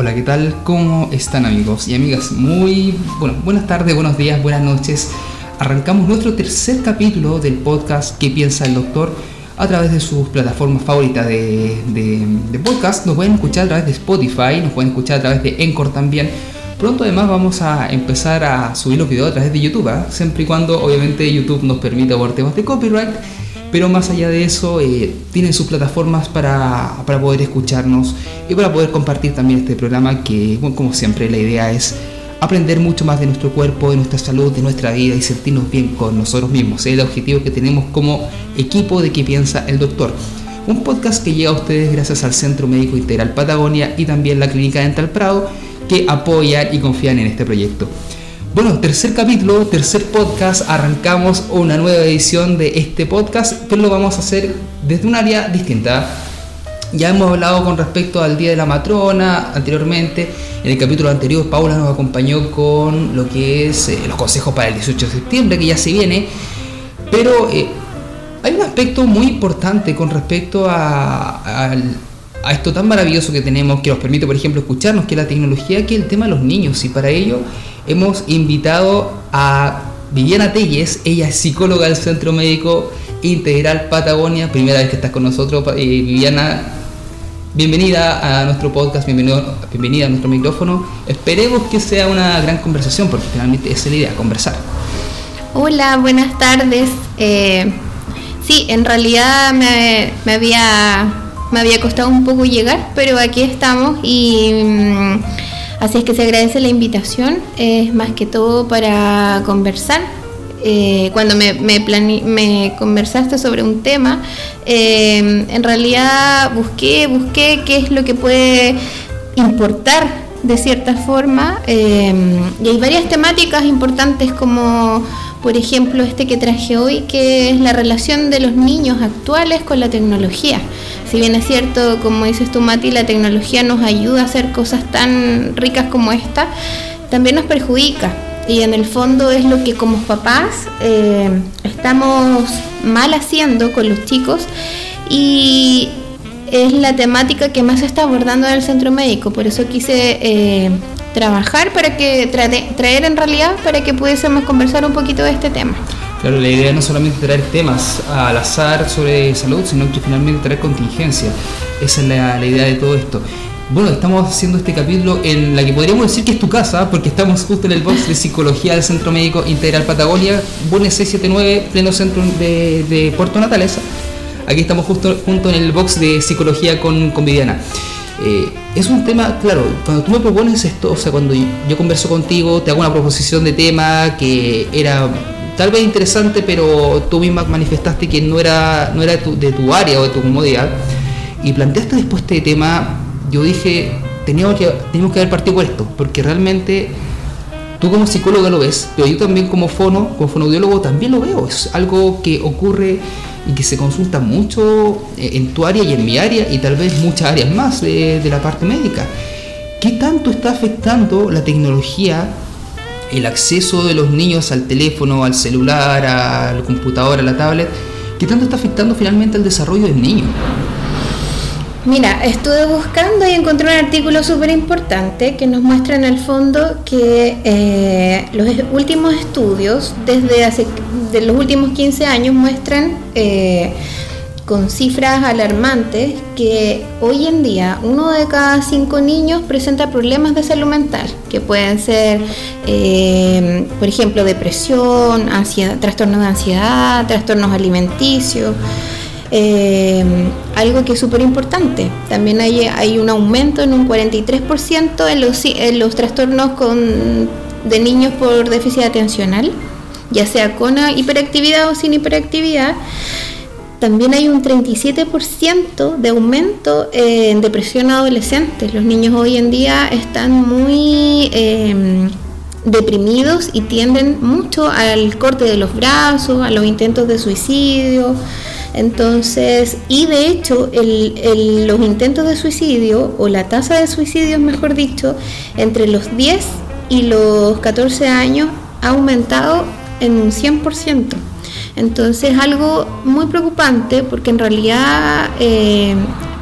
Hola, ¿qué tal? ¿Cómo están amigos y amigas? Muy bueno, buenas tardes, buenos días, buenas noches. Arrancamos nuestro tercer capítulo del podcast ¿Qué piensa el doctor? a través de sus plataformas favoritas de, de, podcast. Nos pueden escuchar a través de Spotify, nos pueden escuchar a través de Encore también. Pronto además vamos a empezar a subir los videos a través de YouTube, ¿eh? siempre y cuando obviamente YouTube nos permita por temas de copyright pero más allá de eso, eh, tienen sus plataformas para, para, poder escucharnos y para poder compartir también este programa que, como siempre, la idea es aprender mucho más de nuestro cuerpo, de nuestra salud, de nuestra vida y sentirnos bien con nosotros mismos. Es el objetivo que tenemos como equipo de que piensa el doctor. Un podcast que llega a ustedes gracias al Centro Médico Integral Patagonia y también la Clínica Dental Prado que apoyan y confían en este proyecto. Bueno, tercer capítulo, tercer podcast, arrancamos una nueva edición de este podcast, pero lo vamos a hacer desde un área distinta. Ya hemos hablado con respecto al Día de la Matrona anteriormente. En el capítulo anterior, Paula nos acompañó con lo que es eh, los consejos para el 18 de septiembre, que ya se viene. Pero eh, hay un aspecto muy importante con respecto a, a, esto tan maravilloso que tenemos, que nos permite, por ejemplo, escucharnos, que es la tecnología, que es el tema de los niños. Y para ello hemos invitado a Viviana Telles, ella es psicóloga del Centro Médico Integral Patagonia, primera vez que estás con nosotros, Viviana, bienvenida a nuestro podcast, bienvenido, bienvenida a nuestro micrófono, esperemos que sea una gran conversación, porque finalmente es la idea, conversar. Hola, buenas tardes. Eh, sí, en realidad me, había, me había costado un poco llegar, pero aquí estamos y... Mm, Así es que se agradece la invitación, es más que todo para conversar. Eh, cuando me, conversaste sobre un tema, eh, en realidad busqué, busqué qué es lo que puede importar de cierta forma eh, y hay varias temáticas importantes como por ejemplo este que traje hoy que es la relación de los niños actuales con la tecnología si bien es cierto, como dices tú, Mati, la tecnología nos ayuda a hacer cosas tan ricas como esta, también nos perjudica. Y en el fondo es lo que como papás eh, estamos mal haciendo con los chicos y es la temática que más se está abordando en el centro médico. Por eso quise eh, trabajar para que traer en realidad para que pudiésemos conversar un poquito de este tema. Claro, la idea no solamente traer temas al azar sobre salud, sino que finalmente traer contingencia. Esa es la, idea de todo esto. Bueno, estamos haciendo este capítulo en la que podríamos decir que es tu casa, porque estamos justo en el box de psicología del Centro Médico Integral Patagonia, Buenos 679, pleno centro de, Puerto Natales. Aquí estamos justo junto en el box de psicología con, con Viviana. Eh, es un tema, claro, cuando tú me propones esto, o sea, cuando yo converso contigo, te hago una proposición de tema que era tal vez interesante, pero tú misma manifestaste que no era, no era de, tu, de tu área o de tu comodidad, y planteaste después este tema, yo dije, teníamos que, teníamos que haber partido por esto, porque realmente tú como psicóloga lo ves, pero yo también como fono, como fonoaudiólogo también lo veo, es algo que ocurre y que se consulta mucho eh, en tu área y en mi área y tal vez muchas áreas más de, la parte médica. ¿Qué tanto está afectando la tecnología el acceso de los niños al teléfono, al celular, al computador, a la tablet, ¿qué tanto está afectando finalmente al desarrollo del niño? Mira, estuve buscando y encontré un artículo súper importante que nos muestra en el fondo que eh, los últimos estudios, desde hace de los últimos 15 años, muestran eh, con cifras alarmantes que hoy en día uno de cada cinco niños presenta problemas de salud mental, que pueden ser, eh, por ejemplo, depresión, ansiedad, trastornos de ansiedad, trastornos alimenticios. Eh, algo que es súper importante. También hay, hay, un aumento en un 43% en los, en los trastornos con, de niños por déficit atencional, ya sea con hiperactividad o sin hiperactividad también hay un 37% de aumento en depresión adolescente. Los niños hoy en día están muy em, deprimidos y tienden mucho al corte de los brazos, a los intentos de suicidio. Entonces, y de hecho, los intentos de suicidio, o la tasa de suicidio, mejor dicho, entre los 10 y los 14 años ha aumentado en un 100%. Entonces algo muy preocupante porque en realidad eh,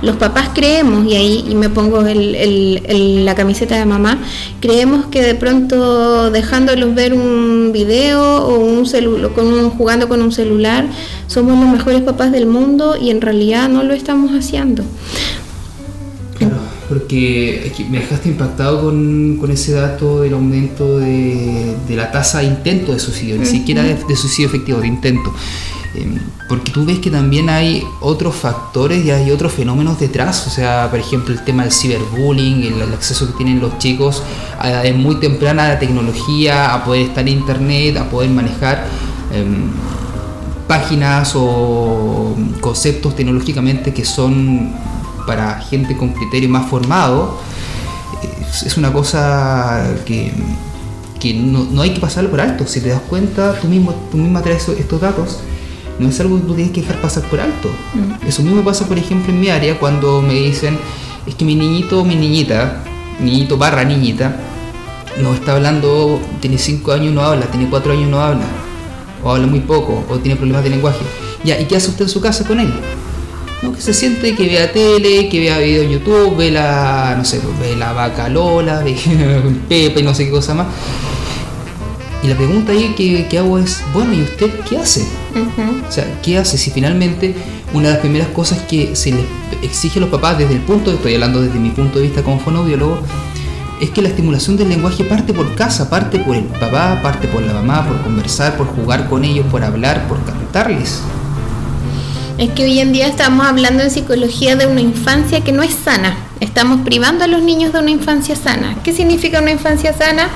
los papás creemos, y ahí y me pongo la camiseta de mamá, creemos que de pronto dejándolos ver un video o un celular, con jugando con un celular, somos los mejores papás del mundo y en realidad no lo estamos haciendo. Claro, porque me dejaste impactado con, ese dato del aumento de, la tasa de intento de suicidio, ni siquiera de, de suicidio efectivo, de intento. Em, porque tú ves que también hay otros factores y hay otros fenómenos detrás, o sea, por ejemplo, el tema del ciberbullying, el, acceso que tienen los chicos a edades muy temprana a la tecnología, a poder estar en internet, a poder manejar em, páginas o conceptos tecnológicamente que son para gente con criterio más formado. Es, una cosa que, no, hay que pasarlo por alto. Si te das cuenta, tú mismo, tú misma traes estos datos no es algo que tú tienes que dejar pasar por alto. Mm. Eso mismo pasa, por ejemplo, en mi área cuando me dicen, es que mi niñito o mi niñita, niñito barra niñita, no está hablando, tiene 5 años no habla, tiene 4 años no habla, o habla muy poco, o tiene problemas de lenguaje. Ya, ¿y qué hace usted en su casa con él? No, que se siente, que vea tele, que vea video en YouTube, ve la, no sé, ve la vaca Lola, ve Pepe y no sé qué cosa más. Y la pregunta ahí que, hago es, bueno, ¿y usted qué hace? O sea, ¿qué hace si finalmente una de las primeras cosas que se les exige a los papás desde el punto, estoy hablando desde mi punto de vista como fonoaudiólogo, es que la estimulación del lenguaje parte por casa, parte por el papá, parte por la mamá, por conversar, por jugar con ellos, por hablar, por cantarles. Es que hoy en día estamos hablando en psicología de una infancia que no es sana. Estamos privando a los niños de una infancia sana. ¿Qué significa una infancia sana?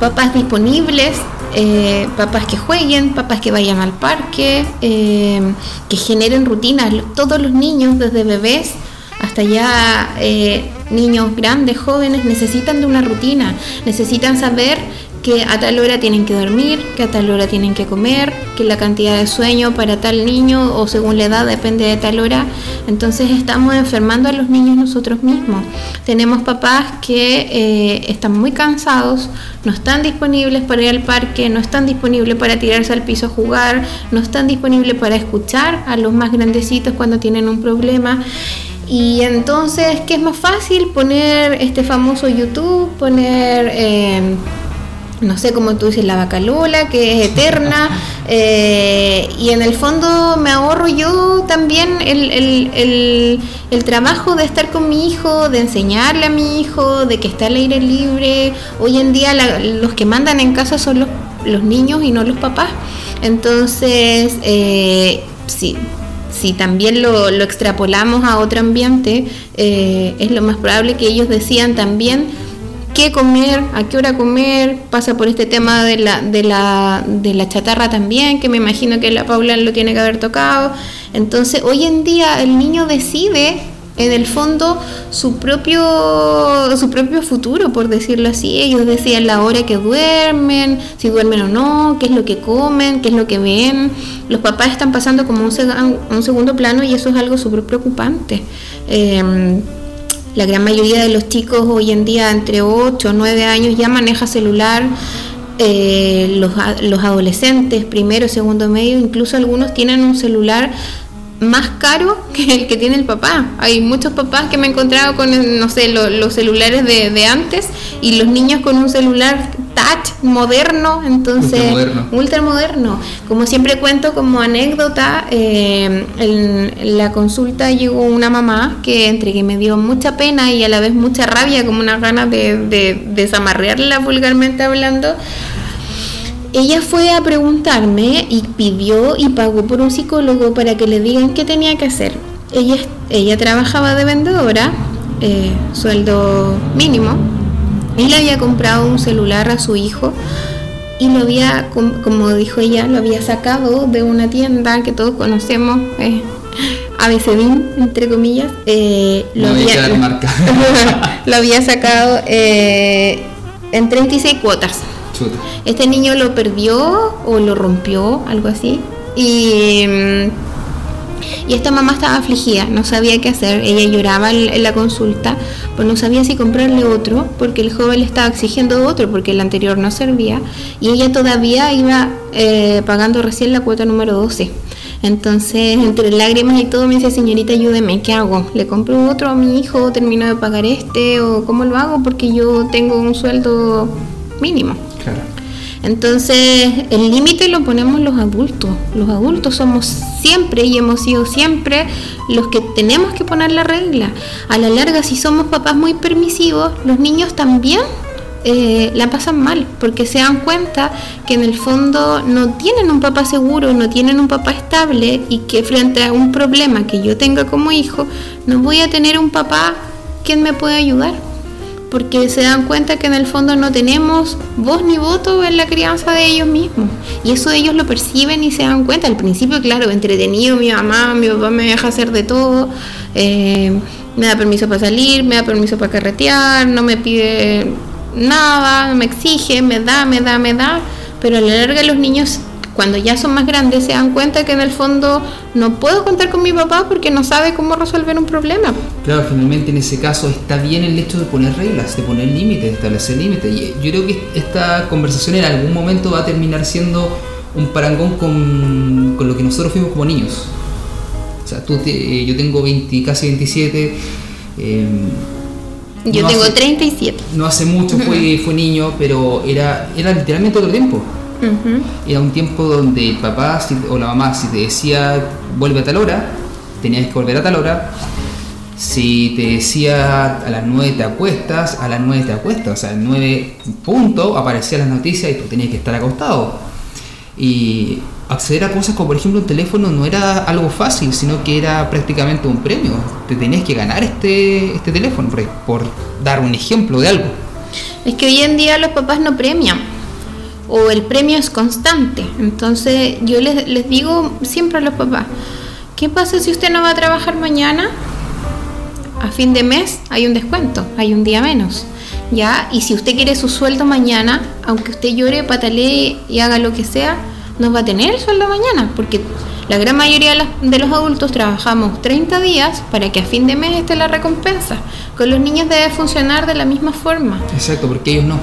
papás disponibles, eh, papás que jueguen, papás que vayan al parque, eh, que generen rutinas. Todos los niños, desde bebés hasta ya eh, niños grandes, jóvenes, necesitan de una rutina, necesitan saber que a tal hora tienen que dormir, que a tal hora tienen que comer, que la cantidad de sueño para tal niño o según la edad depende de tal hora. Entonces estamos enfermando a los niños nosotros mismos. Tenemos papás que eh, están muy cansados, no están disponibles para ir al parque, no están disponibles para tirarse al piso a jugar, no están disponibles para escuchar a los más grandecitos cuando tienen un problema. Y entonces, ¿qué es más fácil? Poner este famoso YouTube, poner... Eh, no sé cómo tú dices, la vaca Lola, que es eterna, eh, y en el fondo me ahorro yo también el, trabajo de estar con mi hijo, de enseñarle a mi hijo, de que está al aire libre. Hoy en día los que mandan en casa son los, los niños y no los papás. Entonces, eh, sí, si también lo, extrapolamos a otro ambiente, eh, es lo más probable que ellos decían también qué comer, a qué hora comer, pasa por este tema de la, de la, de la chatarra también, que me imagino que la Paula lo tiene que haber tocado. Entonces, hoy en día el niño decide en el fondo su propio su propio futuro por decirlo así. Ellos decían la hora que duermen si duermen o no qué es lo que comen qué es lo que ven. Los papás están pasando como un, un segundo plano y eso es algo súper preocupante. Em, la gran mayoría de los chicos hoy en día entre 8 o 9 años ya maneja celular. Eh, los, los adolescentes, primero, segundo medio, incluso algunos tienen un celular más caro que el que tiene el papá. Hay muchos papás que me he encontrado con, no sé, los celulares de, antes y los niños con un celular touch moderno, entonces ultra moderno. Como siempre cuento como anécdota, eh, en, la consulta llegó una mamá que entre que me dio mucha pena y a la vez mucha rabia, como una ganas de, de desamarrearla vulgarmente hablando ella fue a preguntarme y pidió y pagó por un psicólogo para que le digan qué tenía que hacer. Ella, ella trabajaba de vendedora, eh, sueldo mínimo, y le había comprado un celular a su hijo y lo había, como dijo ella, lo había sacado de una tienda que todos conocemos, eh, entre comillas. Eh, lo, había, lo, había, sacado eh, en 36 cuotas. Este niño lo perdió o lo rompió, algo así. Y, y esta mamá estaba afligida, no sabía qué hacer. Ella lloraba en la consulta, pues no sabía si comprarle otro, porque el joven le estaba exigiendo otro, porque el anterior no servía. Y ella todavía iba eh, pagando recién la cuota número 12. Entonces, entre lágrimas y todo, me dice, señorita, ayúdeme, ¿qué hago? ¿Le compro otro a mi hijo? ¿Termino de pagar este? ¿O cómo lo hago? Porque yo tengo un sueldo mínimo. Entonces, el límite lo ponemos los adultos. Los adultos somos siempre y hemos sido siempre los que tenemos que poner la regla. A la larga, si somos papás muy permisivos, los niños también eh, la pasan mal, porque se dan cuenta que en el fondo no tienen un papá seguro, no tienen un papá estable y que frente a un problema que yo tenga como hijo, no voy a tener un papá quien me pueda ayudar. Porque se dan cuenta que en el fondo no tenemos voz ni voto en la crianza de ellos mismos. Y eso ellos lo perciben y se dan cuenta. Al principio, claro, entretenido, mi mamá, mi papá me deja hacer de todo. Eh, me da permiso para salir, me da permiso para carretear, no me pide nada, me exige, me da, me da, me da, pero a la larga los niños cuando ya son más grandes se dan cuenta que en el fondo no puedo contar con mi papá porque no sabe cómo resolver un problema. Claro, finalmente en ese caso está bien el hecho de poner reglas, de poner límites, de establecer límites. Y yo creo que esta conversación en algún momento va a terminar siendo un parangón con, con lo que nosotros fuimos como niños. O sea, tú te, yo tengo 20, casi 27. Eh, yo no tengo hace- 37. No hace mucho fue, fue niño, pero era, era literalmente otro tiempo. Era un tiempo donde el papá o la mamá, si te decía vuelve a tal hora, tenías que volver a tal hora. Si te decía a las 9 te acuestas, a las 9 te acuestas. O sea, a las 9 punto aparecían las noticias y tú tenías que estar acostado. Y acceder a cosas como por ejemplo un teléfono no era algo fácil, sino que era prácticamente un premio. Te tenías que ganar este, este teléfono, por, por dar un ejemplo de algo. Es que hoy en día los papás no premian o el premio es constante. Entonces yo les, digo siempre a los papás, ¿qué pasa si usted no va a trabajar mañana? A fin de mes hay un descuento, hay un día menos. ¿Ya? Y si usted quiere su sueldo mañana, aunque usted llore, patalee y haga lo que sea, no va a tener el sueldo mañana, porque la gran mayoría de los adultos trabajamos 30 días para que a fin de mes esté la recompensa. Con los niños debe funcionar de la misma forma. Exacto, porque ellos no.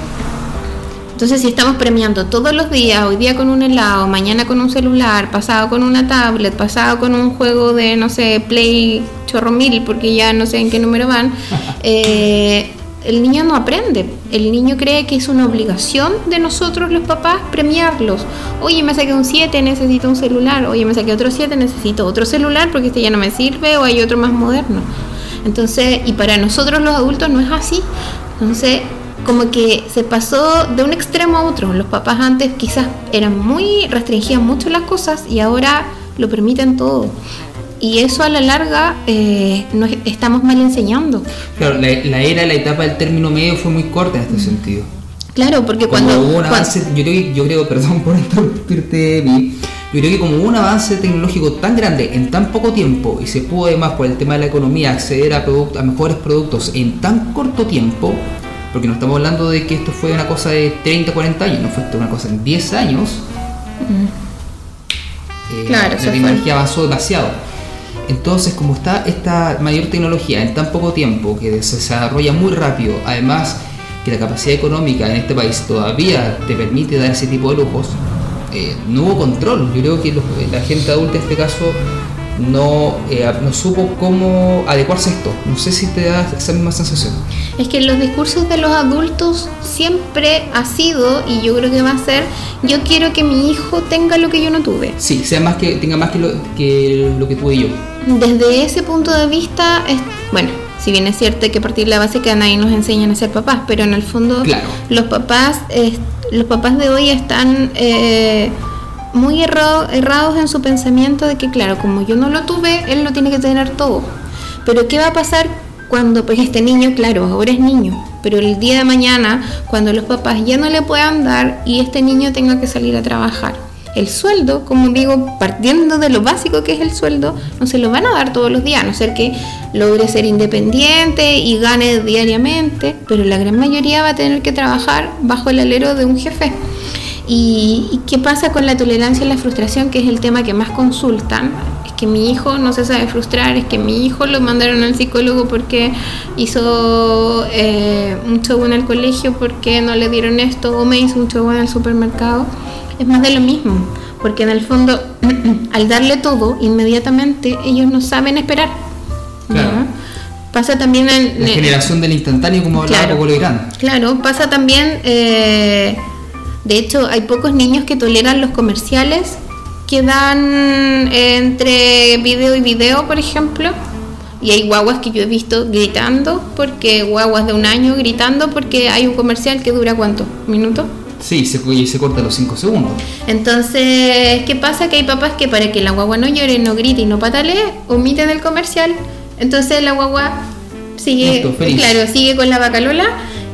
Entonces, si estamos premiando todos los días, hoy día con un helado, mañana con un celular, pasado con una tablet, pasado con un juego de, no sé, Play chorro mil, porque ya no sé en qué número van, eh, el niño no aprende. El niño cree que es una obligación de nosotros los papás premiarlos. Oye, me saqué un 7, necesito un celular. Oye, me saqué otro 7, necesito otro celular porque este ya no me sirve o hay otro más moderno. Entonces, y para nosotros los adultos no es así. Entonces, como que se pasó de un extremo a otro. Los papás antes quizás eran muy, restringían mucho las cosas y ahora lo permiten todo. Y eso a la larga eh, nos estamos mal enseñando. Claro, la, la era, la etapa del término medio fue muy corta en este sentido. Claro, porque Como cuando... hubo un avance, yo creo, yo creo, perdón por interrumpirte, yo creo que como hubo un avance tecnológico tan grande en tan poco tiempo y se pudo además por el tema de la economía acceder a, a mejores productos en tan corto tiempo, porque no estamos hablando de que esto fue una cosa de 30, 40 años, no fue esto una cosa en 10 años, eh, Claro, la tecnología avanzó demasiado. Entonces, como está esta mayor tecnología en tan poco tiempo, que se desarrolla muy rápido, además que la capacidad económica en este país todavía te permite dar ese tipo de lujos, eh, no hubo control. Yo creo que los- la gente adulta en este caso no, eh, no supo cómo adecuarse a esto. No sé si te da esa misma sensación. Es que los discursos de los adultos siempre ha sido, y yo creo que va a ser, yo quiero que mi hijo tenga lo que yo no tuve. Sí, sea más que tenga más que lo que, lo que tuve yo. Desde ese punto de vista, es, bueno, si bien es cierto que partir la base que a nadie nos enseñan a ser papás, pero en el fondo Claro. los papás, eh, los papás de hoy están eh, muy errado- errados en su pensamiento de que, claro, como yo no lo tuve, él lo tiene que tener todo. Pero ¿qué va a pasar cuando pues este niño, claro, ahora es niño, pero el día de mañana, cuando los papás ya no le puedan dar y este niño tenga que salir a trabajar? El sueldo, como digo, partiendo de lo básico que es el sueldo, no se lo van a dar todos los días, a no ser que logre ser independiente y gane diariamente, pero la gran mayoría va a tener que trabajar bajo el alero de un jefe. ¿Y, y qué pasa con la tolerancia y la frustración, que es el tema que más consultan? Es que mi hijo no se sabe frustrar, es que mi hijo lo mandaron al psicólogo porque hizo eh, un show en el colegio, porque no le dieron esto, o me hizo un show en el supermercado. Es más de lo mismo, porque en el fondo, al darle todo, inmediatamente ellos no saben esperar. Claro. Pasa también en... La generación del instantáneo, como hablaba Claro. Coco Legrand. Claro, pasa también, eh, de hecho, hay pocos niños que toleran los comerciales que dan entre video y video, por ejemplo. Y hay guaguas que yo he visto gritando, porque guaguas de un año gritando porque hay un comercial que dura cuánto, minutos. Sí, se, y se corta los 5 segundos. Entonces, ¿qué pasa? Que hay papás que para que la guagua no llore, no grite y no patalee, omiten el comercial. Entonces la guagua sigue, claro, sigue con la bacalola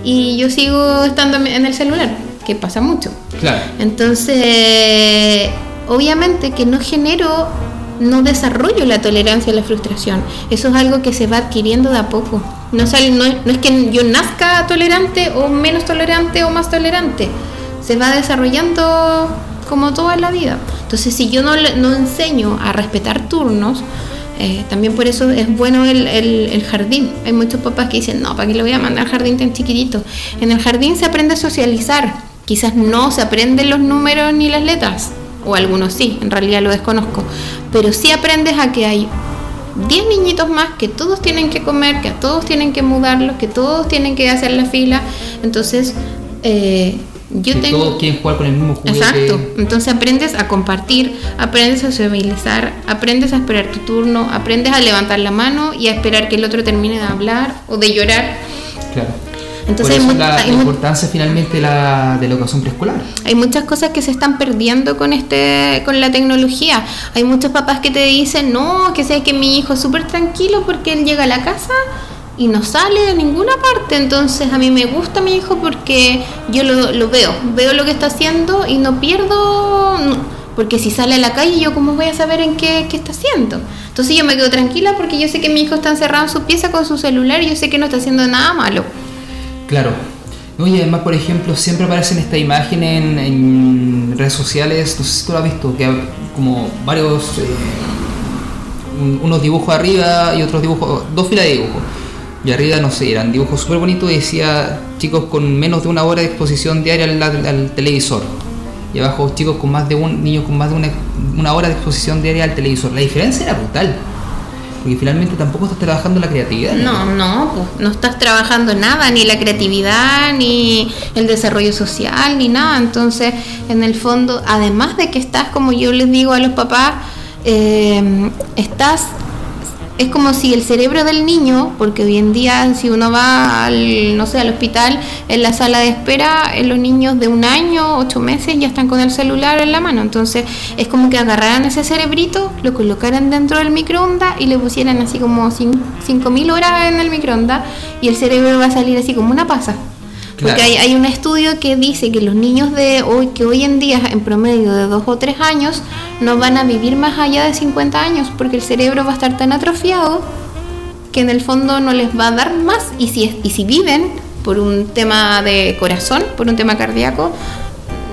y yo sigo estando en el celular, que pasa mucho. Claro. Entonces, obviamente que no genero, no desarrollo la tolerancia a la frustración. Eso es algo que se va adquiriendo de a poco. No, sale, no, no es que yo nazca tolerante o menos tolerante o más tolerante. Se va desarrollando como toda la vida. Entonces, si yo no, no enseño a respetar turnos, eh, también por eso es bueno el, el- el jardín. Hay muchos papás que dicen, no, ¿para qué le voy a mandar al jardín tan chiquitito? En el jardín se aprende a socializar. Quizás no se aprenden los números ni las letras, o algunos sí, en realidad lo desconozco. Pero sí aprendes a que hay 10 niñitos más que todos tienen que comer, que a todos tienen que mudarlos, que todos tienen que hacer la fila. Entonces, eh, yo que tengo... todos quieren jugar con el mismo juguete. Exacto. Entonces aprendes a compartir, aprendes a sociabilizar, aprendes a esperar tu turno, aprendes a levantar la mano y a esperar que el otro termine de hablar o de llorar. Claro. Entonces Por hay, eso la, hay la mu- importancia finalmente la, de la educación preescolar. hay muchas cosas que se están perdiendo con este con la tecnología. Hay muchos papás que te dicen, no, que sé que mi hijo es súper tranquilo porque él llega a la casa y no sale de ninguna parte. Entonces a mí me gusta mi hijo porque yo lo, lo veo, veo lo que está haciendo y no pierdo... no, Porque si sale a la calle, yo cómo voy a saber en qué, qué está haciendo. Entonces yo me quedo tranquila porque yo sé que mi hijo está encerrado en su pieza con su celular y yo sé que no está haciendo nada malo. Claro. Y además, por ejemplo, siempre aparecen esta imagen en, redes sociales, no sé si tú lo has visto, que hay como varios, eh, un- unos dibujos arriba y otros dibujos, dos filas de dibujos. Y arriba, no sé, eran dibujos súper bonitos y decía chicos con menos de una hora de exposición diaria al, televisor. Y abajo chicos con más de un, niños con más de una hora de exposición diaria al televisor. La diferencia era brutal. Porque finalmente tampoco estás trabajando la creatividad. No, no, pues no estás trabajando nada, ni la creatividad, ni el desarrollo social, ni nada. Entonces, en el fondo, además de que estás, como yo les digo a los papás, eh, estás, es como si el cerebro del niño, porque hoy en día si uno va al, no sé, al hospital, en la sala de espera, eh, los niños de un año, ocho meses, ya están con el celular en la mano. Entonces, es como que agarraran ese cerebrito, lo colocaran dentro del microondas y le pusieran así como cin- 5.000 horas en el microondas y el cerebro va a salir así como una pasa. Porque hay, hay un estudio que dice que los niños de hoy, que hoy en día en promedio de 2 o 3 años, no van a vivir más allá de 50 años porque el cerebro va a estar tan atrofiado que en el fondo no les va a dar más. Y si, y si viven por un tema de corazón, por un tema cardíaco,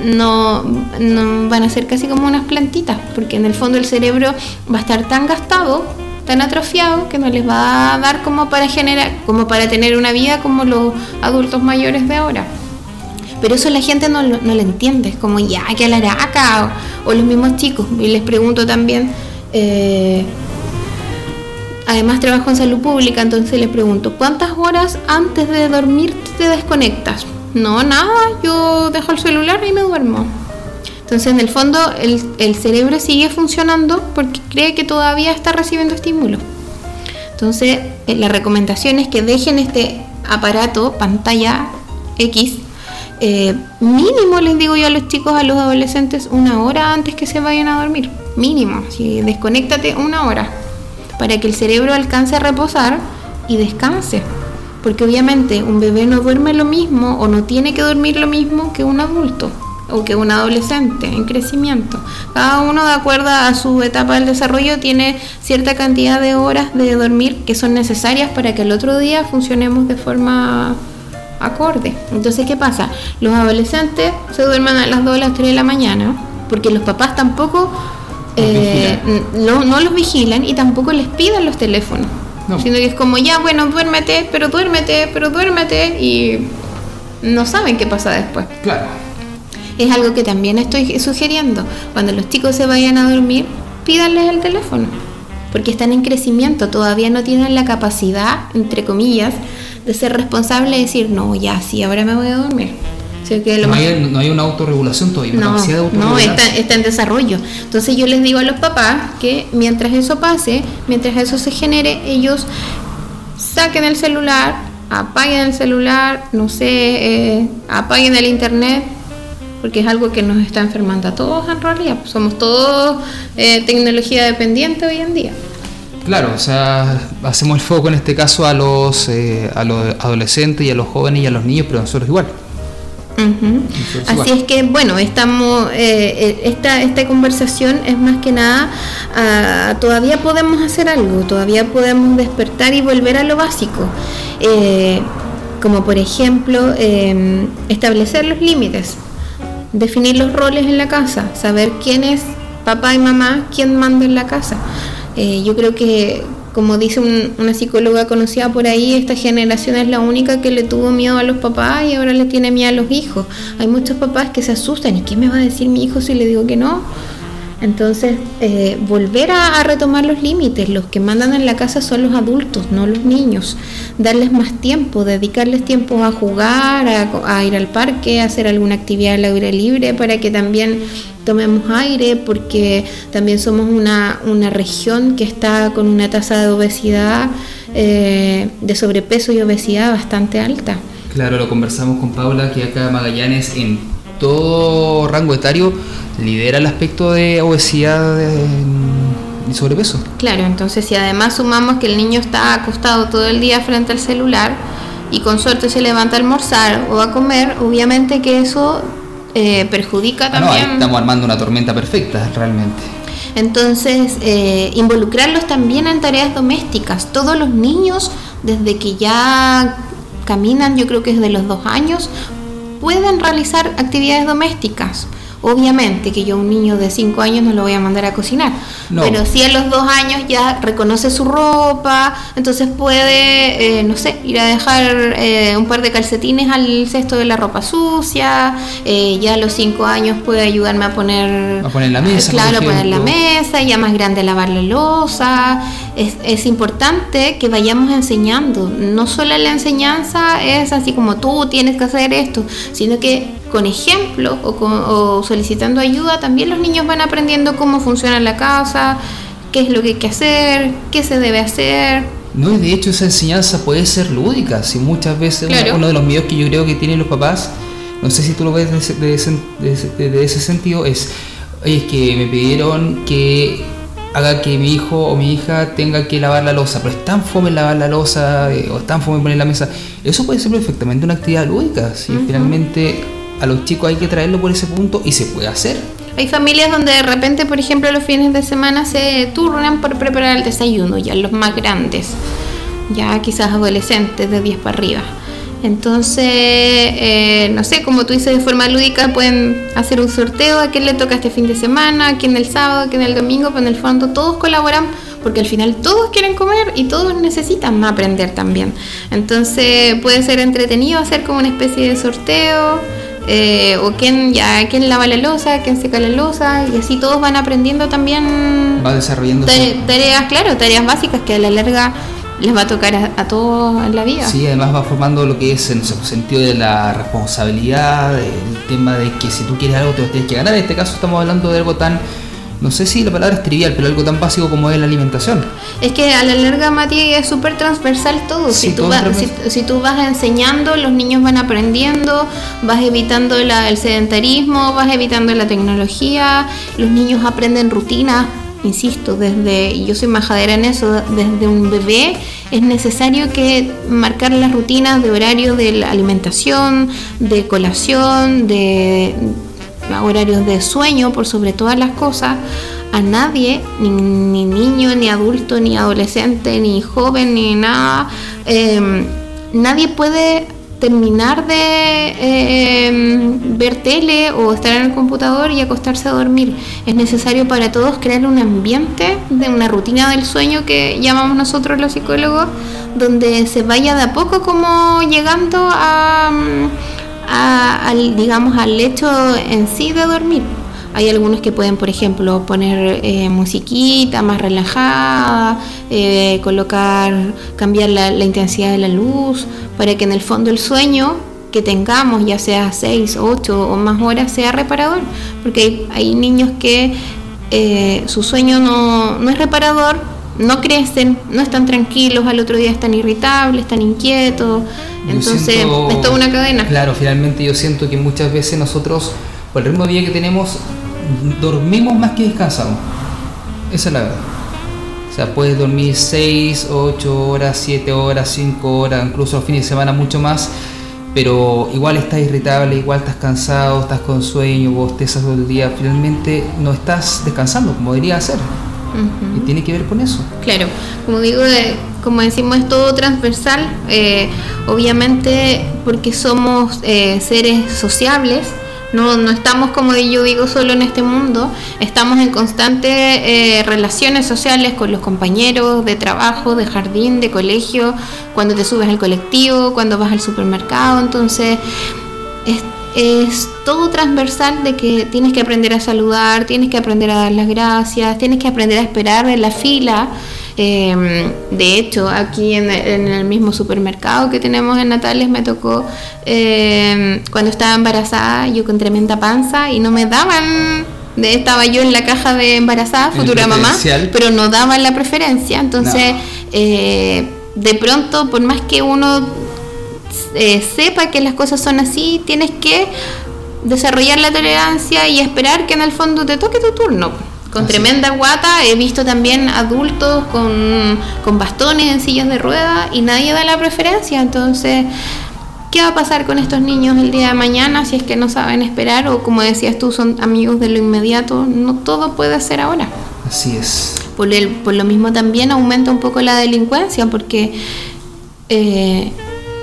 no, no van a ser casi como unas plantitas, porque en el fondo el cerebro va a estar tan gastado, tan atrofiado, que no les va a dar como para generar, como para tener una vida como los adultos mayores de ahora. Pero eso la gente no no lo entiende, es como ya, que la araca, o, o los mismos chicos. Y les pregunto también, eh, además trabajo en salud pública, entonces les pregunto, ¿cuántas horas antes de dormir te desconectas? No, nada, yo dejo el celular y me duermo. Entonces, en el fondo, el, cerebro sigue funcionando porque cree que todavía está recibiendo estímulo. Entonces, eh, la recomendación es que dejen este aparato, pantalla X, eh, mínimo les digo yo a los chicos, a los adolescentes, una hora antes que se vayan a dormir. Mínimo, si desconéctate una hora para que el cerebro alcance a reposar y descanse. Porque obviamente un bebé no duerme lo mismo o no tiene que dormir lo mismo que un adulto o que un adolescente en crecimiento. Cada uno de acuerdo a su etapa del desarrollo tiene cierta cantidad de horas de dormir que son necesarias para que el otro día funcionemos de forma acorde. Entonces, ¿qué pasa? Los adolescentes se duermen a las 2 o las 3 de la mañana porque los papás tampoco eh, no, no los vigilan y tampoco les piden los teléfonos. No. Sino que es como, ya, bueno, duérmete, pero duérmete, pero duérmete y no saben qué pasa después. Claro. Es algo que también estoy sugiriendo. Cuando los chicos se vayan a dormir, pídanles el teléfono, porque están en crecimiento, todavía no tienen la capacidad, entre comillas, de ser responsables y decir, no, ya, sí, ahora me voy a dormir. no, hay, una autorregulación todavía, no, No, está, está, en desarrollo. Entonces yo les digo a los papás que mientras eso pase, mientras eso se genere, ellos saquen el celular, apaguen el celular, no sé, eh, apaguen el internet, porque es algo que nos está enfermando a todos en realidad. Somos todos eh, tecnología dependiente hoy en día. Claro, o sea, hacemos el foco en este caso a los, eh, a los adolescentes y a los jóvenes y a los niños, pero nosotros igual. Así es que, bueno, estamos, eh, esta, esta conversación es más que nada, ah, todavía podemos hacer algo, todavía podemos despertar y volver a lo básico, como por ejemplo em, establecer los límites definir los roles en la casa, saber quién es papá y mamá, quién manda en la casa. Eh, yo creo que, como dice una psicóloga conocida por ahí, esta generación es la única que le tuvo miedo a los papás y ahora le tiene miedo a los hijos. Hay muchos papás que se asustan, ¿y qué me va a decir mi hijo si le digo que no? Entonces, eh, volver a, retomar los límites. Los que mandan en la casa son los adultos, no los niños. Darles más tiempo, dedicarles tiempo a jugar, a, ir al parque, a hacer alguna actividad al aire libre para que también tomemos aire, porque también somos una, región que está con una tasa de obesidad, eh, de sobrepeso y obesidad bastante alta. Claro, lo conversamos con Paula, que acá Magallanes en todo rango etario lidera el aspecto de obesidad y sobrepeso. Claro, entonces si además sumamos que el niño está acostado todo el día frente al celular y con suerte se levanta a almorzar o a comer, obviamente que eso eh, perjudica ah, también. estamos armando una tormenta perfecta realmente. Entonces, eh, involucrarlos también en tareas domésticas. Todos los niños, desde que ya caminan, yo creo que desde los dos años, pueden realizar actividades domésticas. Obviamente que yo a un niño de 5 años no lo voy a mandar a cocinar, pero si a los 2 años ya reconoce su ropa, entonces puede, eh, no sé, ir a dejar eh, un par de calcetines al cesto de la ropa sucia, eh, ya a los 5 años puede ayudarme a poner... A poner la mesa. Claro, a poner la mesa, ya más grande lavar la losa. Es, es importante que vayamos enseñando, no solo la enseñanza es así como tú tienes que hacer esto, sino que con ejemplo o, solicitando ayuda, también los niños van aprendiendo cómo funciona la casa, qué es lo que hay que hacer, qué se debe hacer. No, y de hecho esa enseñanza puede ser lúdica, si muchas veces uno de los miedos que yo creo que tienen los papás, no sé si tú lo ves de ese, sentido, es, oye, es que me pidieron que haga que mi hijo o mi hija tenga que lavar la losa, pero es tan fome lavar la losa eh, o es tan fome poner la mesa. Eso puede ser perfectamente una actividad lúdica, si finalmente a los chicos hay que traerlo por ese punto y se puede hacer. Hay familias donde de repente, por ejemplo, los fines de semana se turnan por preparar el desayuno, ya los más grandes, ya quizás adolescentes de 10 para arriba. Entonces, eh, no sé, como tú dices, de forma lúdica pueden hacer un sorteo a quién le toca este fin de semana, a quién el sábado, a quién el domingo, pero en el fondo todos colaboran porque al final todos quieren comer y todos necesitan aprender también. Entonces puede ser entretenido hacer como una especie de sorteo eh, o quién ya quién lava la losa, quién seca la losa y así todos van aprendiendo también va desarrollando tareas, claro, tareas básicas que a la larga les va a tocar a, todos en la vida. Sí, además va formando lo que es en el sentido de la responsabilidad, el tema de que si tú quieres algo te lo tienes que ganar. En este caso estamos hablando de algo tan no sé si la palabra es trivial, pero algo tan básico como es la alimentación. Es que a la larga, Mati, es súper transversal todo. si, tú vas, si, tú vas enseñando, los niños van aprendiendo, vas evitando el sedentarismo, vas evitando la tecnología, los niños aprenden rutinas. Insisto, desde, yo soy majadera en eso, desde un bebé es necesario que marcar las rutinas de horario de la alimentación, de colación, de horarios de sueño por sobre todas las cosas, a nadie, ni, niño, ni adulto, ni adolescente, ni joven, ni nada, em, nadie puede terminar de em, ver tele o estar en el computador y acostarse a dormir. Es necesario para todos crear un ambiente de una rutina del sueño que llamamos nosotros los psicólogos, donde se vaya de a poco como llegando a al, digamos, al hecho en sí de dormir. Hay algunos que pueden, por ejemplo, poner eh, musiquita más relajada, eh, colocar, cambiar la, intensidad de la luz, para que en el fondo el sueño que tengamos, ya sea 6, 8 o más horas, sea reparador. Porque hay, niños que eh, su sueño no, no es reparador, no crecen, no están tranquilos, al otro día están irritables, están inquietos. Entonces, es toda una cadena. Claro, finalmente yo siento que muchas veces nosotros, por el ritmo de vida que tenemos, dormimos más que descansamos. Esa es la verdad. O sea, puedes dormir 6, 8 horas, 7 horas, 5 horas, incluso los fines de semana mucho más, pero igual estás irritable, igual estás cansado, estás con sueño, bostezas todo el día, finalmente no estás descansando como debería Y tiene que ver con eso. Claro, como digo, como decimos, es todo transversal, eh, obviamente porque somos eh, seres sociables no, no estamos, como yo digo, solo en este mundo, estamos en constantes eh, relaciones sociales con los compañeros de trabajo, de jardín, de colegio, cuando te subes al colectivo, cuando vas al supermercado, entonces es, es todo transversal de que tienes que aprender a saludar, tienes que aprender a dar las gracias, tienes que aprender a esperar en la fila. Em, de hecho, aquí en, el mismo supermercado que tenemos en Natales me tocó em, cuando estaba embarazada, yo con tremenda panza y no me daban de, estaba yo en la caja de embarazada, futura mamá, pero no daban la preferencia. Entonces, eh, de pronto, por más que uno eh, sepa que las cosas son así, tienes que desarrollar la tolerancia y esperar que en el fondo te toque tu turno con tremenda guata. He visto también adultos con, con bastones en sillas de ruedas y nadie da la preferencia. Entonces, ¿qué va a pasar con estos niños el día de mañana si es que no saben esperar o como decías tú, son amigos de lo inmediato? No todo puede ser ahora. Así es. Por, el, por lo mismo también aumenta un poco la delincuencia porque... Eh,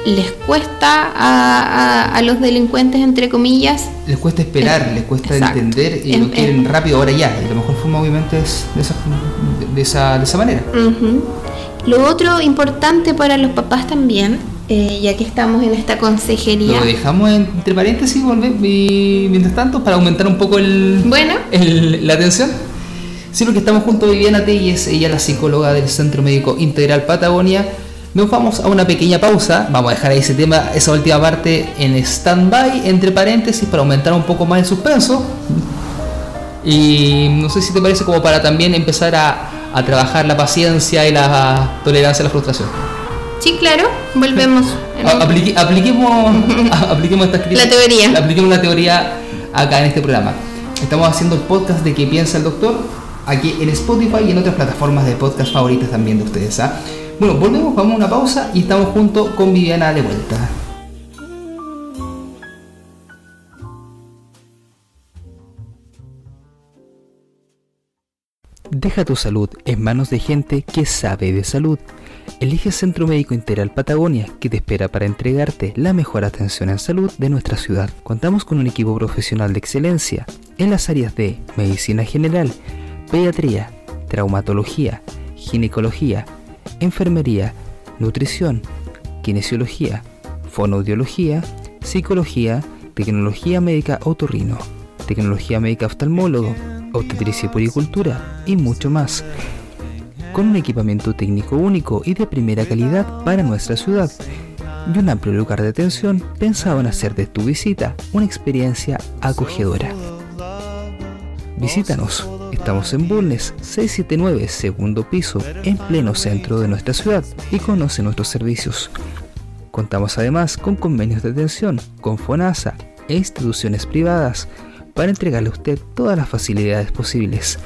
les cuesta a, los delincuentes, entre comillas. Les cuesta esperar, les cuesta entender y lo quieren rápido, ahora ya. Y la mejor forma, obviamente, es de esa, de esa, de esa manera. Lo otro importante para los papás también, eh, ya que estamos en esta consejería. Lo dejamos entre paréntesis y mientras tanto, para aumentar un poco el, bueno. la atención. Sí, que estamos junto a Viviana Telles, ella la psicóloga del Centro Médico Integral Patagonia nos vamos a una pequeña pausa. Vamos a dejar ese tema, esa última parte en stand-by, entre paréntesis, para aumentar un poco más el suspenso. Y no sé si te parece como para también empezar a, trabajar la paciencia y la tolerancia a la frustración. Sí, claro, volvemos. apliquemos, apliquemos esta La teoría. Apliquemos la teoría acá en este programa. Estamos haciendo el podcast de qué piensa el doctor aquí en Spotify y en otras plataformas de podcast favoritas también de ustedes. ¿ah? Bueno, volvemos, vamos a una pausa y estamos junto con Viviana de vuelta. Deja tu salud en manos de gente que sabe de salud. Elige Centro Médico Integral Patagonia, que te espera para entregarte la mejor atención en salud de nuestra ciudad. Contamos con un equipo profesional de excelencia en las áreas de medicina general, pediatría, traumatología, ginecología, enfermería, nutrición, kinesiología, fonoaudiología, psicología, tecnología médica otorrino, tecnología médica oftalmólogo, obstetricia y puricultura y mucho más. Con un equipamiento técnico único y de primera calidad para nuestra ciudad y un amplio lugar de atención pensado en hacer de tu visita una experiencia acogedora. Visítanos Estamos en Bulnes 679, segundo piso, en pleno centro de nuestra ciudad y conoce nuestros servicios. Contamos además con convenios de atención con FONASA e instituciones privadas para entregarle a usted todas las facilidades posibles.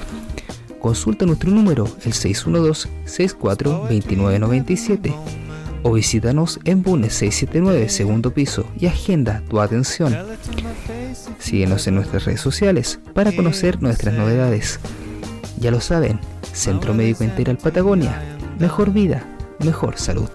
Consulta nuestro número, el 612-64-2997 o visítanos en Bulnes 679, segundo piso y agenda tu atención. Síguenos en nuestras redes sociales para conocer nuestras novedades. Ya lo saben, Centro Médico Integral Patagonia. Mejor vida, mejor salud.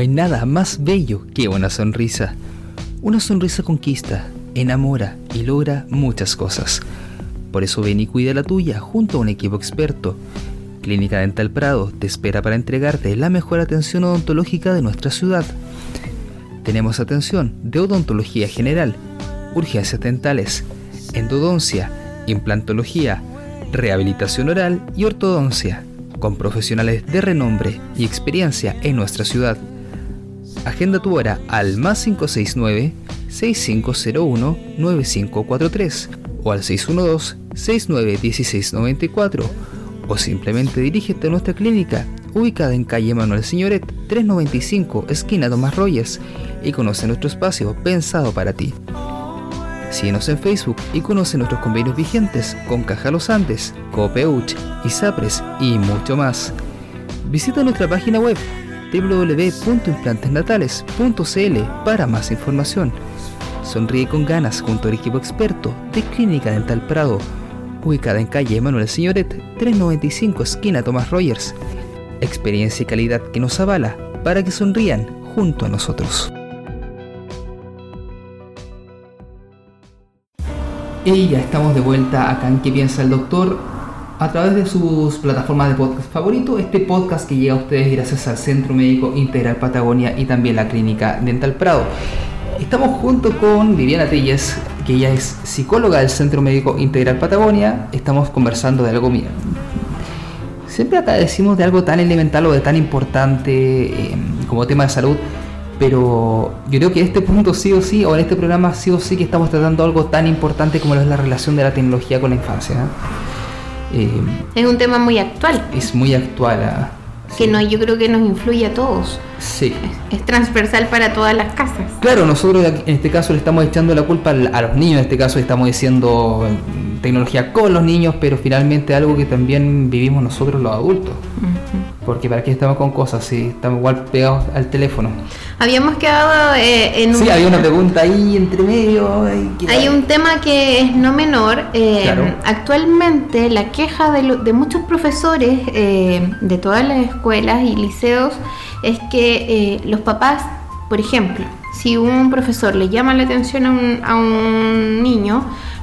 Hay nada más bello que una sonrisa. Una sonrisa conquista, enamora y logra muchas cosas. Por eso ven y cuida la tuya junto a un equipo experto. Clínica Dental Prado te espera para entregarte la mejor atención odontológica de nuestra ciudad. Tenemos atención de odontología general, urgencias dentales, endodoncia, implantología, rehabilitación oral y ortodoncia, con profesionales de renombre y experiencia en nuestra ciudad. Agenda tu hora al más 569-6501-9543 o al 612-691694 o simplemente dirígete a nuestra clínica ubicada en calle Manuel Señoret 395 esquina Tomás Royes y conoce nuestro espacio pensado para ti. Síguenos en Facebook y conoce nuestros convenios vigentes con Caja Los Andes, Copeuch, ISAPRES y mucho más. Visita nuestra página web www.implantesnatales.cl para más información. Sonríe con ganas junto al equipo experto de Clínica Dental Prado, ubicada en calle Manuel Señoret 395 esquina Tomás Rogers. Experiencia y calidad que nos avala para que sonrían junto a nosotros. Y ya estamos de vuelta acá ¿Qué piensa el doctor? A través de sus plataformas de podcast favorito, este podcast que llega a ustedes gracias al Centro Médico Integral Patagonia y también la Clínica Dental Prado. Estamos junto con Viviana Telles, que ella es psicóloga del Centro Médico Integral Patagonia. Estamos conversando de algo mío. Siempre acá decimos de algo tan elemental o de tan importante eh, como tema de salud, pero yo creo que este punto sí o sí, o en este programa sí o sí que estamos tratando algo tan importante como lo es la relación de la tecnología con la infancia. Eh, es un tema muy actual. Es muy actual. Ah, que no, yo creo que nos influye a todos. Sí. Es, transversal para todas las casas. Claro, nosotros en este caso le estamos echando la culpa a los niños, en este caso estamos diciendo tecnología con los niños, pero finalmente algo que también vivimos nosotros los adultos. Porque para qué estamos con cosas si estamos igual pegados al teléfono. Habíamos quedado eh, en Sí, había una pregunta ahí entre medio. Hay un tema que es no menor. Eh, actualmente la queja de, de muchos profesores eh, de todas las escuelas y liceos es que los papás, por ejemplo, si un profesor le llama la atención a un, a un niño,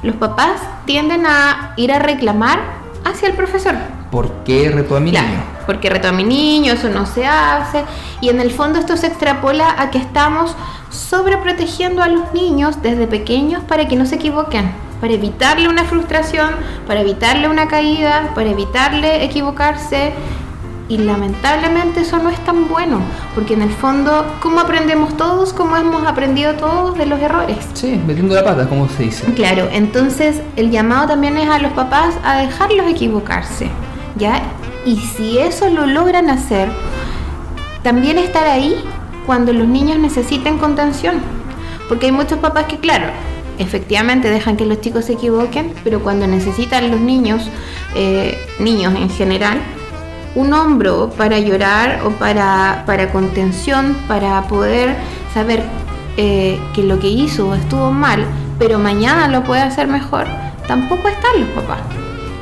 los papás tienden a ir a reclamar hacia el profesor. ¿Por qué retó a mi niño? Porque retó a mi niño, eso no se hace. Y en el fondo esto se extrapola a que estamos sobreprotegiendo a los niños desde pequeños para que no se equivoquen, para evitarle una frustración, para evitarle una caída, para evitarle equivocarse y lamentablemente eso no es tan bueno, porque en el fondo, ¿cómo aprendemos todos? ¿Cómo hemos aprendido todos de los errores? Sí, metiendo la pata, como se dice. Claro, entonces el llamado también es a los papás a dejarlos equivocarse, ¿ya? Y si eso lo logran hacer, también estar ahí cuando los niños necesiten contención. Porque hay muchos papás que, claro, efectivamente dejan que los chicos se equivoquen, pero cuando necesitan los niños, eh, niños en general, un hombro para llorar o para, para contención, para poder saber eh, que lo que hizo estuvo mal, pero mañana lo puede hacer mejor, tampoco están los papás.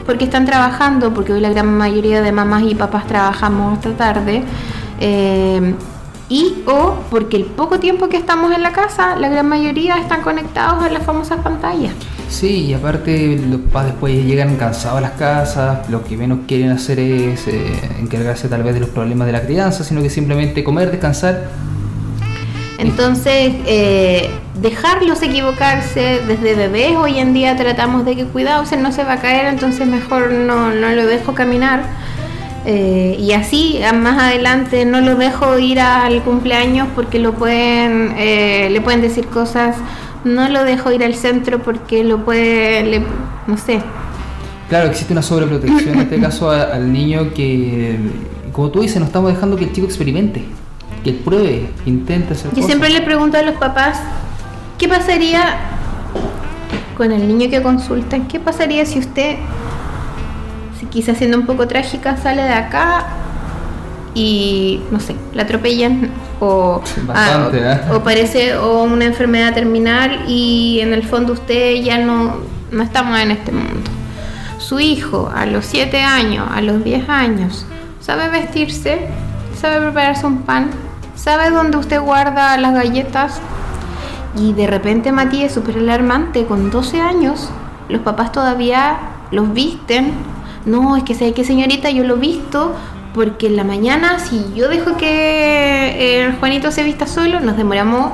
Porque están trabajando, porque hoy la gran mayoría de mamás y papás trabajamos esta tarde. Eh, y o porque el poco tiempo que estamos en la casa, la gran mayoría están conectados a las famosas pantallas. Sí, y aparte los papás después llegan cansados a las casas, lo que menos quieren hacer es eh, encargarse tal vez de los problemas de la crianza, sino que simplemente comer, descansar. Entonces, eh, dejarlos equivocarse desde bebés, hoy en día tratamos de que cuidado, no se va a caer, entonces mejor no, no lo dejo caminar eh, y así más adelante no lo dejo ir al cumpleaños porque lo pueden, eh, le pueden decir cosas, no lo dejo ir al centro porque lo puede, no sé. Claro, existe una sobreprotección en este caso al niño que, como tú dices, no estamos dejando que el chico experimente, que él pruebe, que intente hacer Yo siempre le pregunto a los papás, ¿qué pasaría con el niño que consultan? ¿Qué pasaría si usted quizás siendo un poco trágica, sale de acá y no sé, la atropellan o, ah, ¿eh? o, parece o una enfermedad terminal y en el fondo usted ya no, no estamos en este mundo. Su hijo a los 7 años, a los 10 años, sabe vestirse, sabe prepararse un pan, ¿sabe dónde usted guarda las galletas? Y de repente Matías, súper alarmante, con 12 años, los papás todavía los visten. No, es que sé que señorita, yo lo visto porque en la mañana si yo dejo que el Juanito se vista solo, nos demoramos